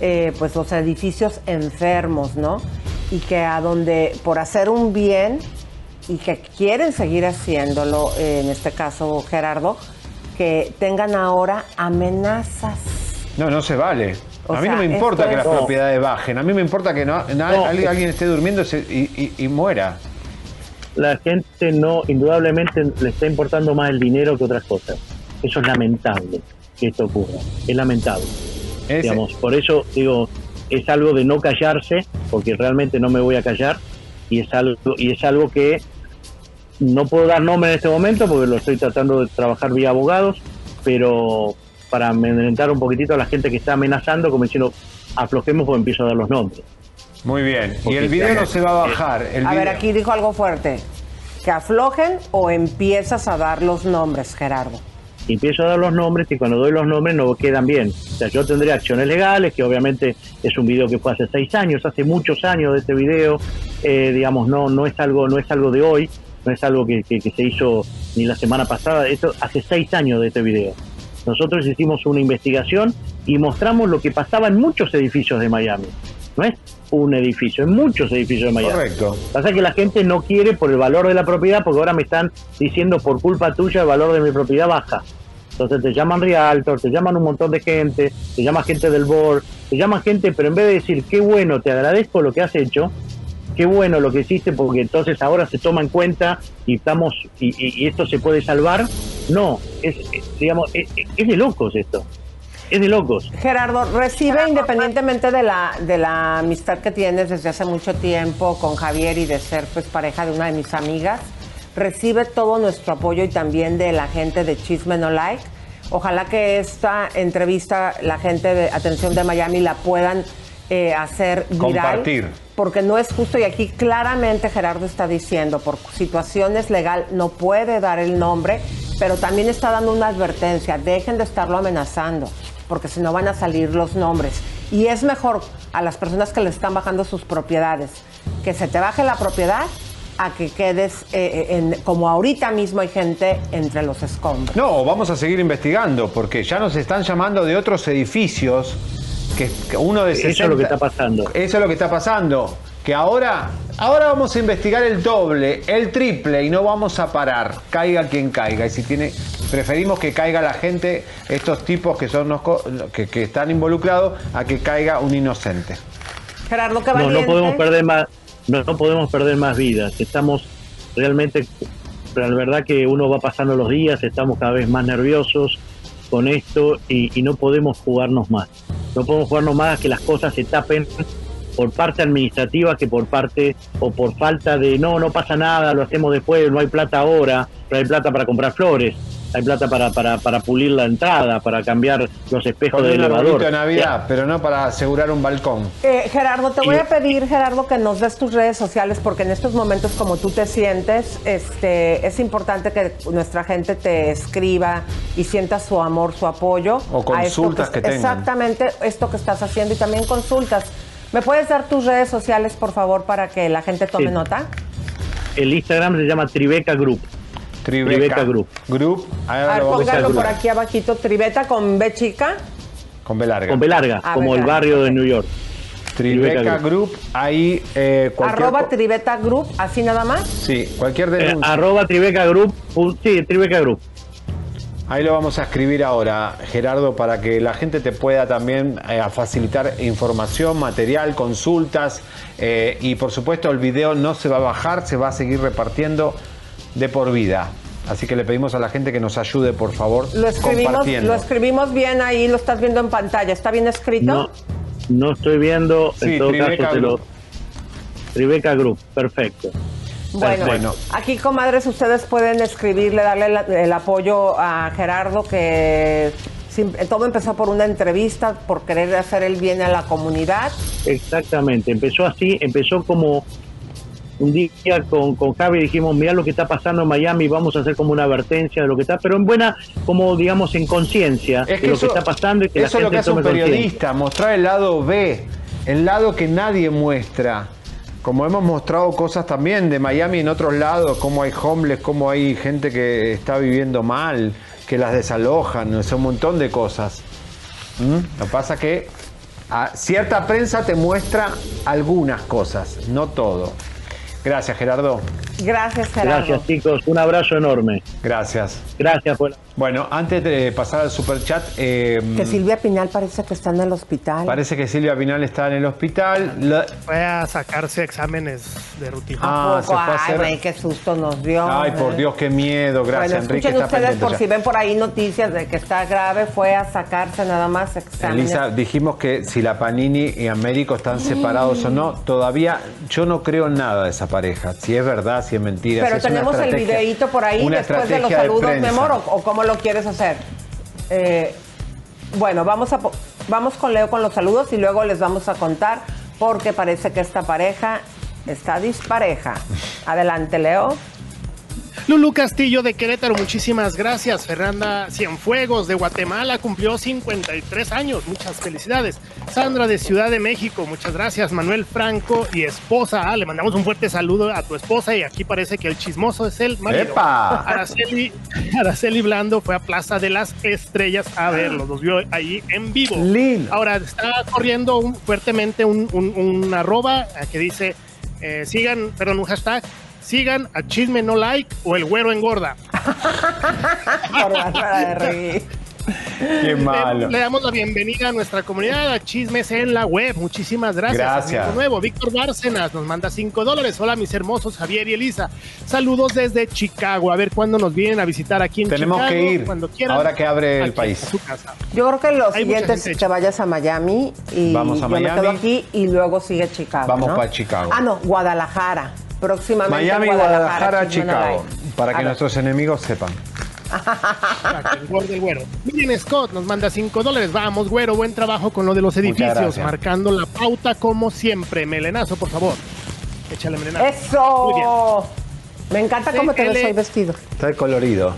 eh, pues los edificios enfermos, ¿no? Y que a donde, por hacer un bien, y que quieren seguir haciéndolo, eh, en este caso Gerardo, que tengan ahora amenazas. No, no se vale. O a mí sea, no me importa que las es- propiedades bajen. A mí me importa que no, na- No, alguien, es- alguien esté durmiendo y, y- y muera. la gente no, indudablemente le está importando más el dinero que otras cosas. Eso es lamentable que esto ocurra. Es lamentable. Ese- Digamos, por eso digo, es algo de no callarse, porque realmente no me voy a callar, y es algo, y es algo que no puedo dar nombre en este momento porque lo estoy tratando de trabajar vía abogados, pero para amedrentar un poquitito a la gente que está amenazando, como diciendo, aflojemos porque empiezo a dar los nombres. Muy bien. Y el video no se va a bajar. El a ver, aquí dijo algo fuerte. Que aflojen o empiezas a dar los nombres, Gerardo. empiezo a dar los nombres y cuando doy los nombres no quedan bien. O sea, yo tendré acciones legales, que obviamente es un video que fue hace seis años, hace muchos años de este video, eh, digamos, no, no es algo, no es algo de hoy, no es algo que, que- que se hizo ni la semana pasada, esto hace seis años de este video. Nosotros hicimos una investigación y mostramos lo que pasaba en muchos edificios de Miami. No es un edificio, en muchos edificios de Miami. Correcto. Pasa que la gente no quiere por el valor de la propiedad, porque ahora me están diciendo por culpa tuya el valor de mi propiedad baja. Entonces te llaman realtor, te llaman un montón de gente, te llama gente del board, te llama gente, pero en vez de decir qué bueno, te agradezco lo que has hecho, qué bueno lo que hiciste, porque entonces ahora se toma en cuenta y estamos y, y- y esto se puede salvar. No, es, es, digamos es, es de locos esto, es de locos. Gerardo, recibe independientemente de la, de la amistad que tienes desde hace mucho tiempo con Javier y de ser pues pareja de una de mis amigas, recibe todo nuestro apoyo y también de la gente de Chisme No Like. Ojalá que esta entrevista la gente de Atención de Miami la puedan eh, hacer viral. Compartir. Porque no es justo y aquí claramente Gerardo está diciendo, por situaciones legal no puede dar el nombre, pero también está dando una advertencia, dejen de estarlo amenazando, porque si no van a salir los nombres. Y es mejor a las personas que le están bajando sus propiedades, que se te baje la propiedad a que quedes eh, eh, en, como ahorita mismo hay gente entre los escombros. No, vamos a seguir investigando porque ya nos están llamando de otros edificios que, que uno de Eso es 60 lo que está pasando. Eso es lo que está pasando. Que ahora, ahora vamos a investigar el doble, el triple y no vamos a parar. Caiga quien caiga. Y si tiene, preferimos que caiga la gente, estos tipos que son que, que están involucrados, a que caiga un inocente. Gerardo, No, no podemos perder más, no, no podemos perder más vidas. Estamos realmente, pero la verdad que uno va pasando los días, estamos cada vez más nerviosos con esto y, y no podemos jugarnos más. No podemos jugarnos más que las cosas se tapen por parte administrativa que por parte o por falta de no, no pasa nada, lo hacemos después, no hay plata ahora, pero hay plata para comprar flores, hay plata para, para, para pulir la entrada, para cambiar los espejos del un elevador. de Navidad, pero no para asegurar un balcón. Eh, Gerardo, te voy a pedir, Gerardo, que nos des tus redes sociales porque en estos momentos como tú te sientes, este, es importante que nuestra gente te escriba y sienta su amor, su apoyo. O a esto consultas que tengan. Exactamente esto que estás haciendo y también consultas. ¿Me puedes dar tus redes sociales, por favor, para que la gente tome Sí. nota? El Instagram se llama Tribeca Group. Tribeca, Group. Group. Ahí A ver, póngalo por aquí abajito, Tribeta con B chica. Con B larga. Con B larga, Ah, como B el barrio de New York. Tribeca Group, ahí eh, cualquier Arroba Tribeta Group, así nada más. Sí, cualquier Eh, denuncia. arroba Tribeca Group. pu- Sí, Tribeca Group. Ahí lo vamos a escribir ahora, Gerardo, para que la gente te pueda también eh, facilitar información, material, consultas eh, y por supuesto el video no se va a bajar, se va a seguir repartiendo de por vida. Así que le pedimos a la gente que nos ayude, por favor, Lo escribimos, compartiendo. lo escribimos bien ahí, lo estás viendo en pantalla. ¿Está bien escrito? No, no estoy viendo. Sí, en todo Tribeca caso, te lo. Group. Tribeca Group, perfecto. Bueno, Perfecto. aquí, comadres, ustedes pueden escribirle, darle el apoyo a Gerardo, que todo empezó por una entrevista, por querer hacer el bien a la comunidad. Exactamente, empezó así, empezó como un día con, con Javi dijimos, mira lo que está pasando en Miami, vamos a hacer como una advertencia de lo que está, pero en buena, como digamos, en conciencia Es de lo que está pasando y que la eso es lo gente que hace un periodista, mostrar el lado B, el lado que nadie muestra. Como hemos mostrado cosas también de Miami en otros lados, como hay homeless, como hay gente que está viviendo mal, que las desalojan, es un montón de cosas. ¿Mm? Lo que pasa que a cierta prensa te muestra algunas cosas, no todo. Gracias, Gerardo. Gracias, Gerardo. Gracias chicos, un abrazo enorme. Gracias. Gracias por... Bueno, antes de pasar al super chat, eh, Que Silvia Pinal parece que está en el hospital. parece que Silvia Pinal está en el hospital. La- Fue a sacarse exámenes de rutina. Ah, se fue a Ay, hacer- güey, qué susto nos dio. Ay, por Dios, qué miedo. Gracias, bueno, Enrique. escuchen Está ustedes por ya. si ven por ahí noticias de que está grave, fue a sacarse nada más exámenes. Elisa, dijimos que si la Panini y Américo están separados o no, todavía yo no creo en nada de esa pareja. Si es verdad, si es mentira. Pero es tenemos el videíto por ahí después de los de saludos, amor, o, o cómo lo quieres hacer. Eh, bueno, vamos, a, vamos con Leo con los saludos y luego les vamos a contar porque parece que esta pareja está dispareja. Adelante, Leo. Lulu Castillo de Querétaro, muchísimas gracias. Fernanda Cienfuegos de Guatemala cumplió 53 años, muchas felicidades. Sandra de Ciudad de México, muchas gracias. Manuel Franco y esposa, ah, le mandamos un fuerte saludo a tu esposa y aquí parece que el chismoso es el marido. ¡Epa! Araceli, Araceli Blando fue a Plaza de las Estrellas a verlos, los vio ahí en vivo. Ahora está corriendo un- fuertemente un, un- un arroba que dice, eh, sigan, perdón, un hashtag, sigan a Chisme No Like o el güero engorda. Por la cara de reír. Qué malo. Le, le damos la bienvenida a nuestra comunidad a Chismes en la web. Muchísimas gracias. Gracias. Nuevo, Víctor Bárcenas nos manda 5 dólares. Hola, mis hermosos Javier y Elisa. Saludos desde Chicago. A ver cuándo nos vienen a visitar aquí en Tenemos Chicago. que ir Cuando quieran. ahora que abre el Aquí país. a su casa. Yo creo que lo Hay mucha siguiente es que vayas a Miami y Vamos a yo me Miami. quedo aquí y luego sigue Chicago. Vamos ¿no? para Chicago. Ah, no, Guadalajara. Próximamente Miami, Guadalajara, Chicago. Para que nuestros enemigos sepan. Para que el güero. Miriam Scott nos manda 5 dólares. Vamos, güero, buen trabajo con lo de los edificios. Marcando la pauta como siempre. Melenazo, por favor. Échale melenazo. Muy bien. ¡Eso! Me encanta cómo te ves hoy vestido. Está colorido.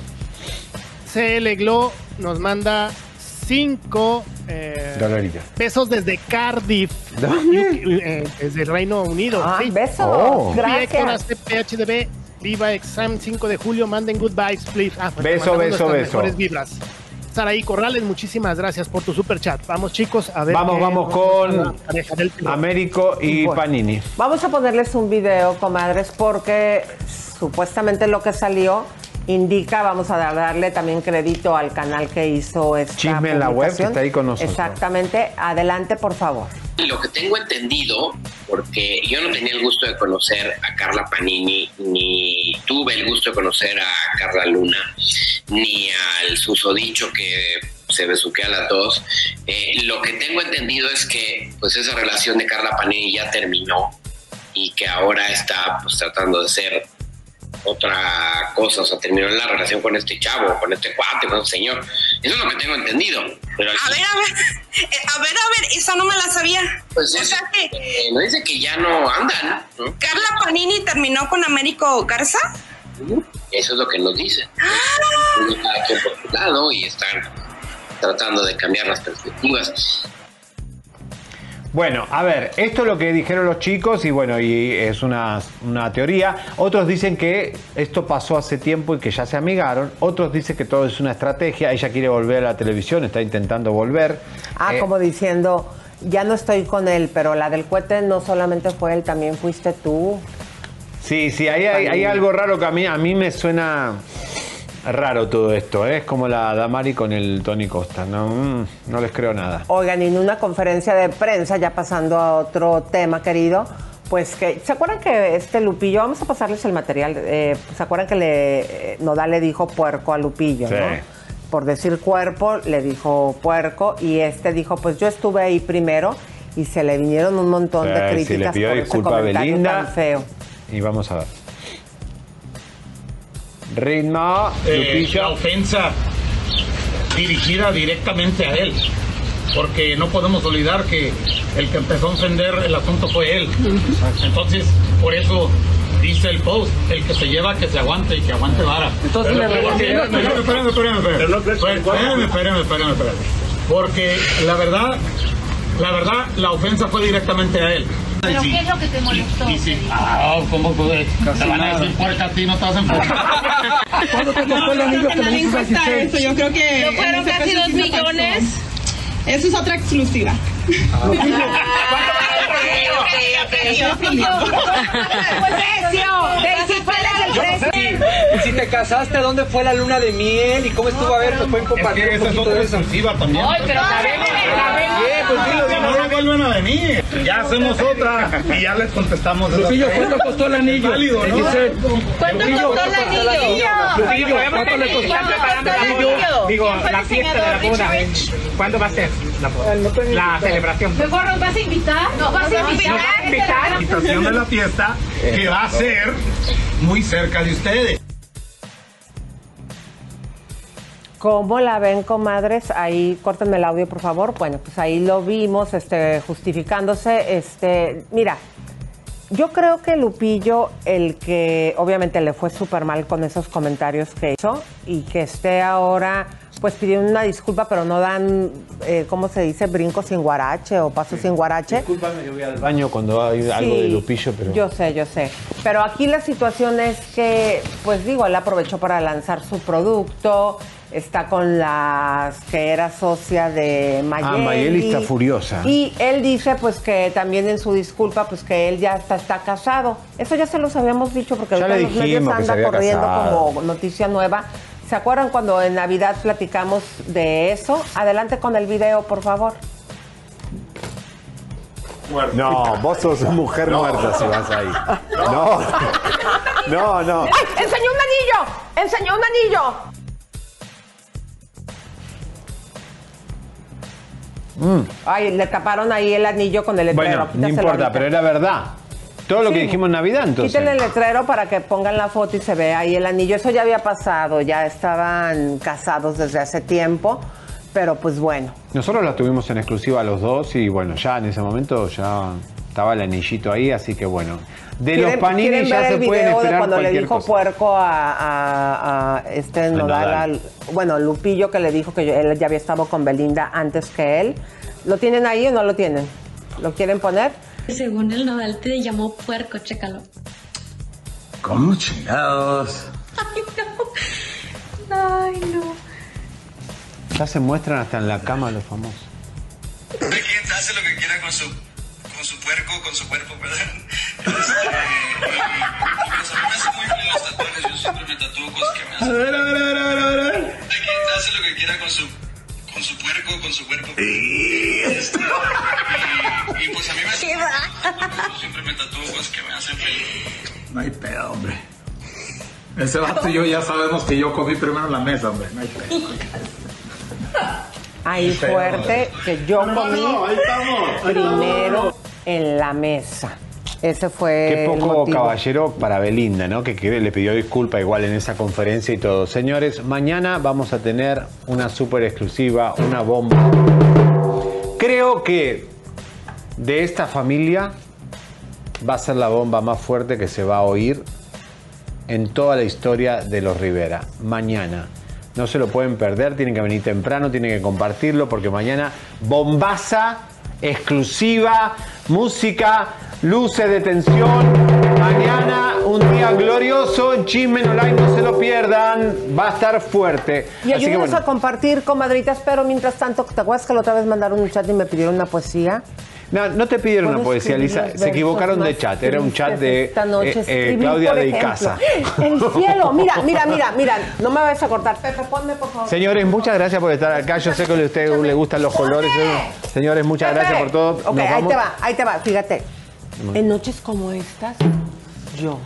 CL Glo nos manda 5 Colorido. pesos desde Cardiff, UK, eh, desde el Reino Unido. Ah, Sí. besos. Oh. Gracias. Héctor ACP HDB, Viva Exam 5 de julio, manden good vibes, please. Ah, pues Beso, beso, beso. mejores vibras. Saraí Corrales, muchísimas gracias por tu super chat. Vamos, chicos, a ver. Vamos, qué vamos con. Américo y Bueno. Panini. Vamos a ponerles un video, comadres, porque supuestamente lo que salió indica, vamos a darle también crédito al canal que hizo esta Chisme en la web, que está ahí con nosotros. Exactamente. Adelante, por favor. Lo que tengo entendido, porque yo no tenía el gusto de conocer a Carla Panini, ni tuve el gusto de conocer a Carla Luna, ni al susodicho que se besuquea a las dos. Eh, lo que tengo entendido es que pues esa relación de Carla Panini ya terminó y que ahora está pues tratando de ser otra cosa, o sea, terminó la relación con este chavo, con este cuate, con este señor. Eso es lo que tengo entendido. Pero A ver, a ver, eh, a ver, a ver, esa no me la sabía. Pues o es- sea que eh, no dice que ya no andan, ¿no? Carla Panini terminó con Américo Garza. Eso es lo que nos dicen. Cada quien por su lado y están tratando de cambiar las perspectivas. Bueno, a ver, esto es lo que dijeron los chicos y bueno, y es una, una teoría. Otros dicen que esto pasó hace tiempo y que ya se amigaron. Otros dicen que todo es una estrategia. Ella quiere volver a la televisión, está intentando volver. Ah, Eh, como diciendo, ya no estoy con él, pero la del cohete no solamente fue él, también fuiste tú. Sí, sí, ahí hay, hay algo raro que a mí, a mí me suena raro todo esto. ¿eh? Es como la Damari con el Tony Costa. No, Mm, no les creo nada. Oigan, en una conferencia de prensa, ya pasando a otro tema, querido, pues que, ¿se acuerdan que este Lupillo, vamos a pasarles el material, eh, ¿se acuerdan que le, eh, Nodal le dijo puerco a Lupillo, Sí. no? Por decir cuerpo, le dijo puerco, y este dijo, pues yo estuve ahí primero, y se le vinieron un montón de Sí, críticas le pidió por ese comentario Belinda. tan feo. Y vamos a ver. Ritmo, eh, la ofensa dirigida directamente a él. Porque no podemos olvidar que el que empezó a ofender el asunto fue él. Entonces, por eso dice el post, el que se lleva que se aguante y que aguante vara. Entonces, Pero- le espérame, espérame, espérame, espérame, espérame. Porque la verdad, la verdad, la ofensa fue directamente a él. ¿Pero qué es lo que te molestó? Y sí. Ah, ¿cómo puede? Te van a decir puerca a ti, no te vas a enfocar. ¿Cuándo te costó el anillo que le a eso, yo creo que... No fueron casi dos millones. Eso es otra exclusiva. Y si te casaste, ¿dónde fue la luna de miel? ¿Y cómo estuvo? A ver, ¿nos pueden compartir Es que esa otra también. Ay, pero sabemos, sabemos. Pues vuelven a venir. Ya hacemos otra y ya les contestamos. Lupillo. ¿cuánto costó el anillo? ¿Cuánto Lupillo, costó el anillo? Lupillo, ¿cuánto le costó? ¿Cuánto costó el anillo? Digo, ¿Quién fue el la fiesta de la boda. ¿Cuándo va a ser la, celebración? Mejor vas a invitar. ¿Nos vas a invitar? ¿Nos vas a invitar? La invitación de la fiesta que va a ser muy cerca de ustedes. ¿Cómo la ven, comadres? Ahí, córtenme el audio, por favor. Bueno, pues ahí lo vimos, este, justificándose. Este, mira, yo creo que Lupillo, el que obviamente le fue súper mal con esos comentarios que hizo y que esté ahora pues pidiendo una disculpa, pero no dan, eh, ¿cómo se dice? Brinco sin guarache o paso sin guarache. Discúlpame, yo voy al baño cuando hay algo de Lupillo, pero... Yo sé, yo sé. Pero aquí la situación es que, pues digo, él aprovechó para lanzar su producto, está con las que era socia de Mayeli. Ah, Mayeli está furiosa. Y él dice, pues que también en su disculpa, pues que él ya está, está casado. Eso ya se los habíamos dicho porque Ya ahorita los medios anda corriendo casado. como noticia nueva. ¿Se acuerdan cuando en Navidad platicamos de eso? Adelante con el video, por favor. No, vos sos mujer muerta si vas ahí. No, no, no. ¡Ay! ¡Enseñó un anillo! ¡Enseñó un anillo! Mm. Ay, le taparon ahí el anillo con el letrero. Bueno, no importa, ahorita. pero era verdad. Todo lo que dijimos en Navidad, entonces. Quítenle el letrero para que pongan la foto y se vea ahí el anillo. Eso ya había pasado, ya estaban casados desde hace tiempo, pero pues bueno. Nosotros la tuvimos en exclusiva los dos y bueno, ya en ese momento ya estaba el anillito ahí, así que bueno. De los ¿Quieren- panini quieren ya ver se el pueden video de esperar cuando le dijo cosa. puerco a, a- a este Nodal, Nodal. al- bueno, Lupillo que le dijo que yo- él ya había estado con Belinda antes que él. ¿Lo tienen ahí o no lo tienen? ¿Lo quieren poner? Según el Nodal te llamó puerco, chécalo. ¿Cómo chingados? Ay, no. Ay, no. Ya se muestran hasta en la cama los famosos. hace lo que quiera con su, con su puerco, con su cuerpo, perdón. Y, y, a mí me hace muy feliz los tatuajes, yo siempre me tatúo cosas que me hacen. A ver, a ver, a ver, a ver, a ver. Hay quien hace lo que quiera con su, con su puerco, con su cuerpo. Este, y, y pues a mí me hace feliz siempre me tatúo cosas que me hacen feliz. No hay pedo, hombre. Ese vato y yo ya sabemos que yo comí primero en la mesa, hombre. No hay pedo. Ahí fuerte que yo comí no, ahí estamos, ahí primero en la mesa. Ese fue Qué poco caballero para Belinda, ¿no? Que, que le pidió disculpa igual en esa conferencia y todo. Señores, mañana vamos a tener una súper exclusiva, una bomba. Creo que de esta familia va a ser la bomba más fuerte que se va a oír en toda la historia de los Rivera. Mañana. No se lo pueden perder, tienen que venir temprano, tienen que compartirlo porque mañana bombaza, exclusiva, música, luces de tensión. Mañana un día glorioso, Chisme Online, no se lo pierdan, va a estar fuerte. Y Así ayúdenos bueno, a compartir, comadritas, pero mientras tanto, ¿te acuerdas que la otra vez mandaron un chat y me pidieron una poesía? no, no te pidieron una poesía, Lisa, se equivocaron de chat, era un chat de tristes esta noche. eh, eh, Claudia de Icaza. El cielo, mira, mira, mira, mira, no me vayas a cortar. Pepe, ponme por favor. Señores, muchas gracias por estar acá. Yo sé que a ustedes les gustan los colores. Señores, muchas gracias por todo. Ok, ahí te va, ahí te va, fíjate. En noches como estas, yo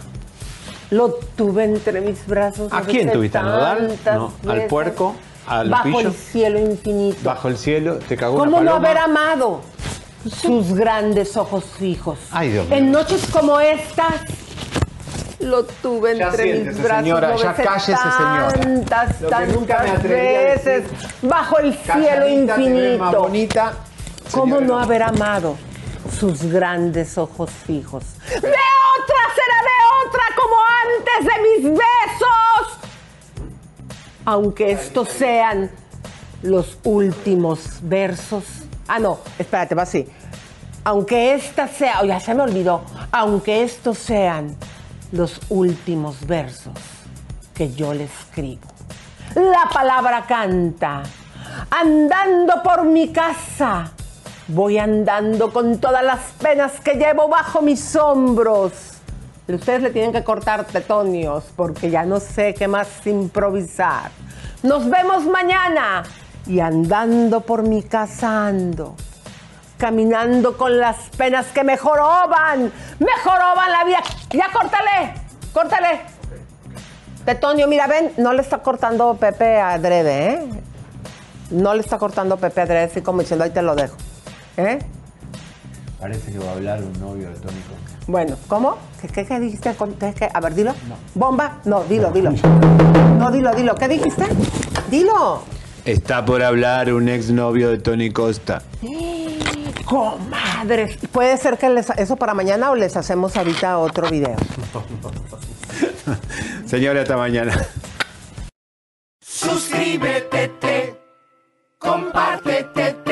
lo tuve entre mis brazos. ¿A quién tuviste? ¿A Nodal? No, ¿Al puerco? ¿Al Bajo pillo? el cielo infinito. Bajo el cielo, te cagó ¿Cómo una no haber amado sus grandes ojos fijos? Ay, Dios mío. En noches como estas, lo tuve Ya entre mis brazos. señora, ya cállese, señora. Tantas, Lo que tantas nunca me a veces. Bajo el cielo infinito. más bonita. ¿Cómo no. haber amado sus grandes ojos fijos? ¡De otra será de otra como antes de mis besos! Aunque estos sean los últimos versos. Ah, no, espérate, va así. Aunque esta sea, oh, ya se me olvidó, aunque estos sean los últimos versos que yo le escribo. La palabra canta, andando por mi casa, voy andando con todas las penas que llevo bajo mis hombros. Ustedes le tienen que cortar tetonios porque ya no sé qué más improvisar. Nos vemos mañana y andando por mi casa ando caminando con las penas que me joroban, me joroban la vida. Ya córtale, córtale. Tetonio, mira, ven, no le está cortando Pepe adrede, ¿eh? No le está cortando Pepe adrede, así como diciendo, ahí te lo dejo. ¿Eh? Parece que va a hablar un novio de Tony Coca. Bueno, ¿cómo? ¿Qué, qué, qué dijiste? ¿Qué- qué? A ver, dilo. ¿Bomba? No, dilo, dilo. No, dilo, dilo. ¿Qué dijiste? Dilo. Está por hablar un exnovio de Tony Costa. Comadres. Puede ser que les, eso para mañana o les hacemos ahorita otro video. Señores, hasta mañana. Suscríbete, te, compártete, te,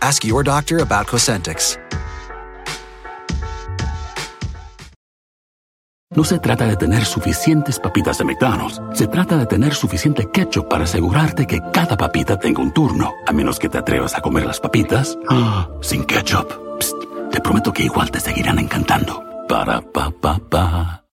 Ask your doctor about Cosentyx. No se trata de tener suficientes papitas de McDonald's. Se trata de tener suficiente ketchup para asegurarte que cada papita tenga un turno. A menos que te atrevas a comer las papitas ah, sin ketchup. Psst, te prometo que igual te seguirán encantando. Para pa pa pa.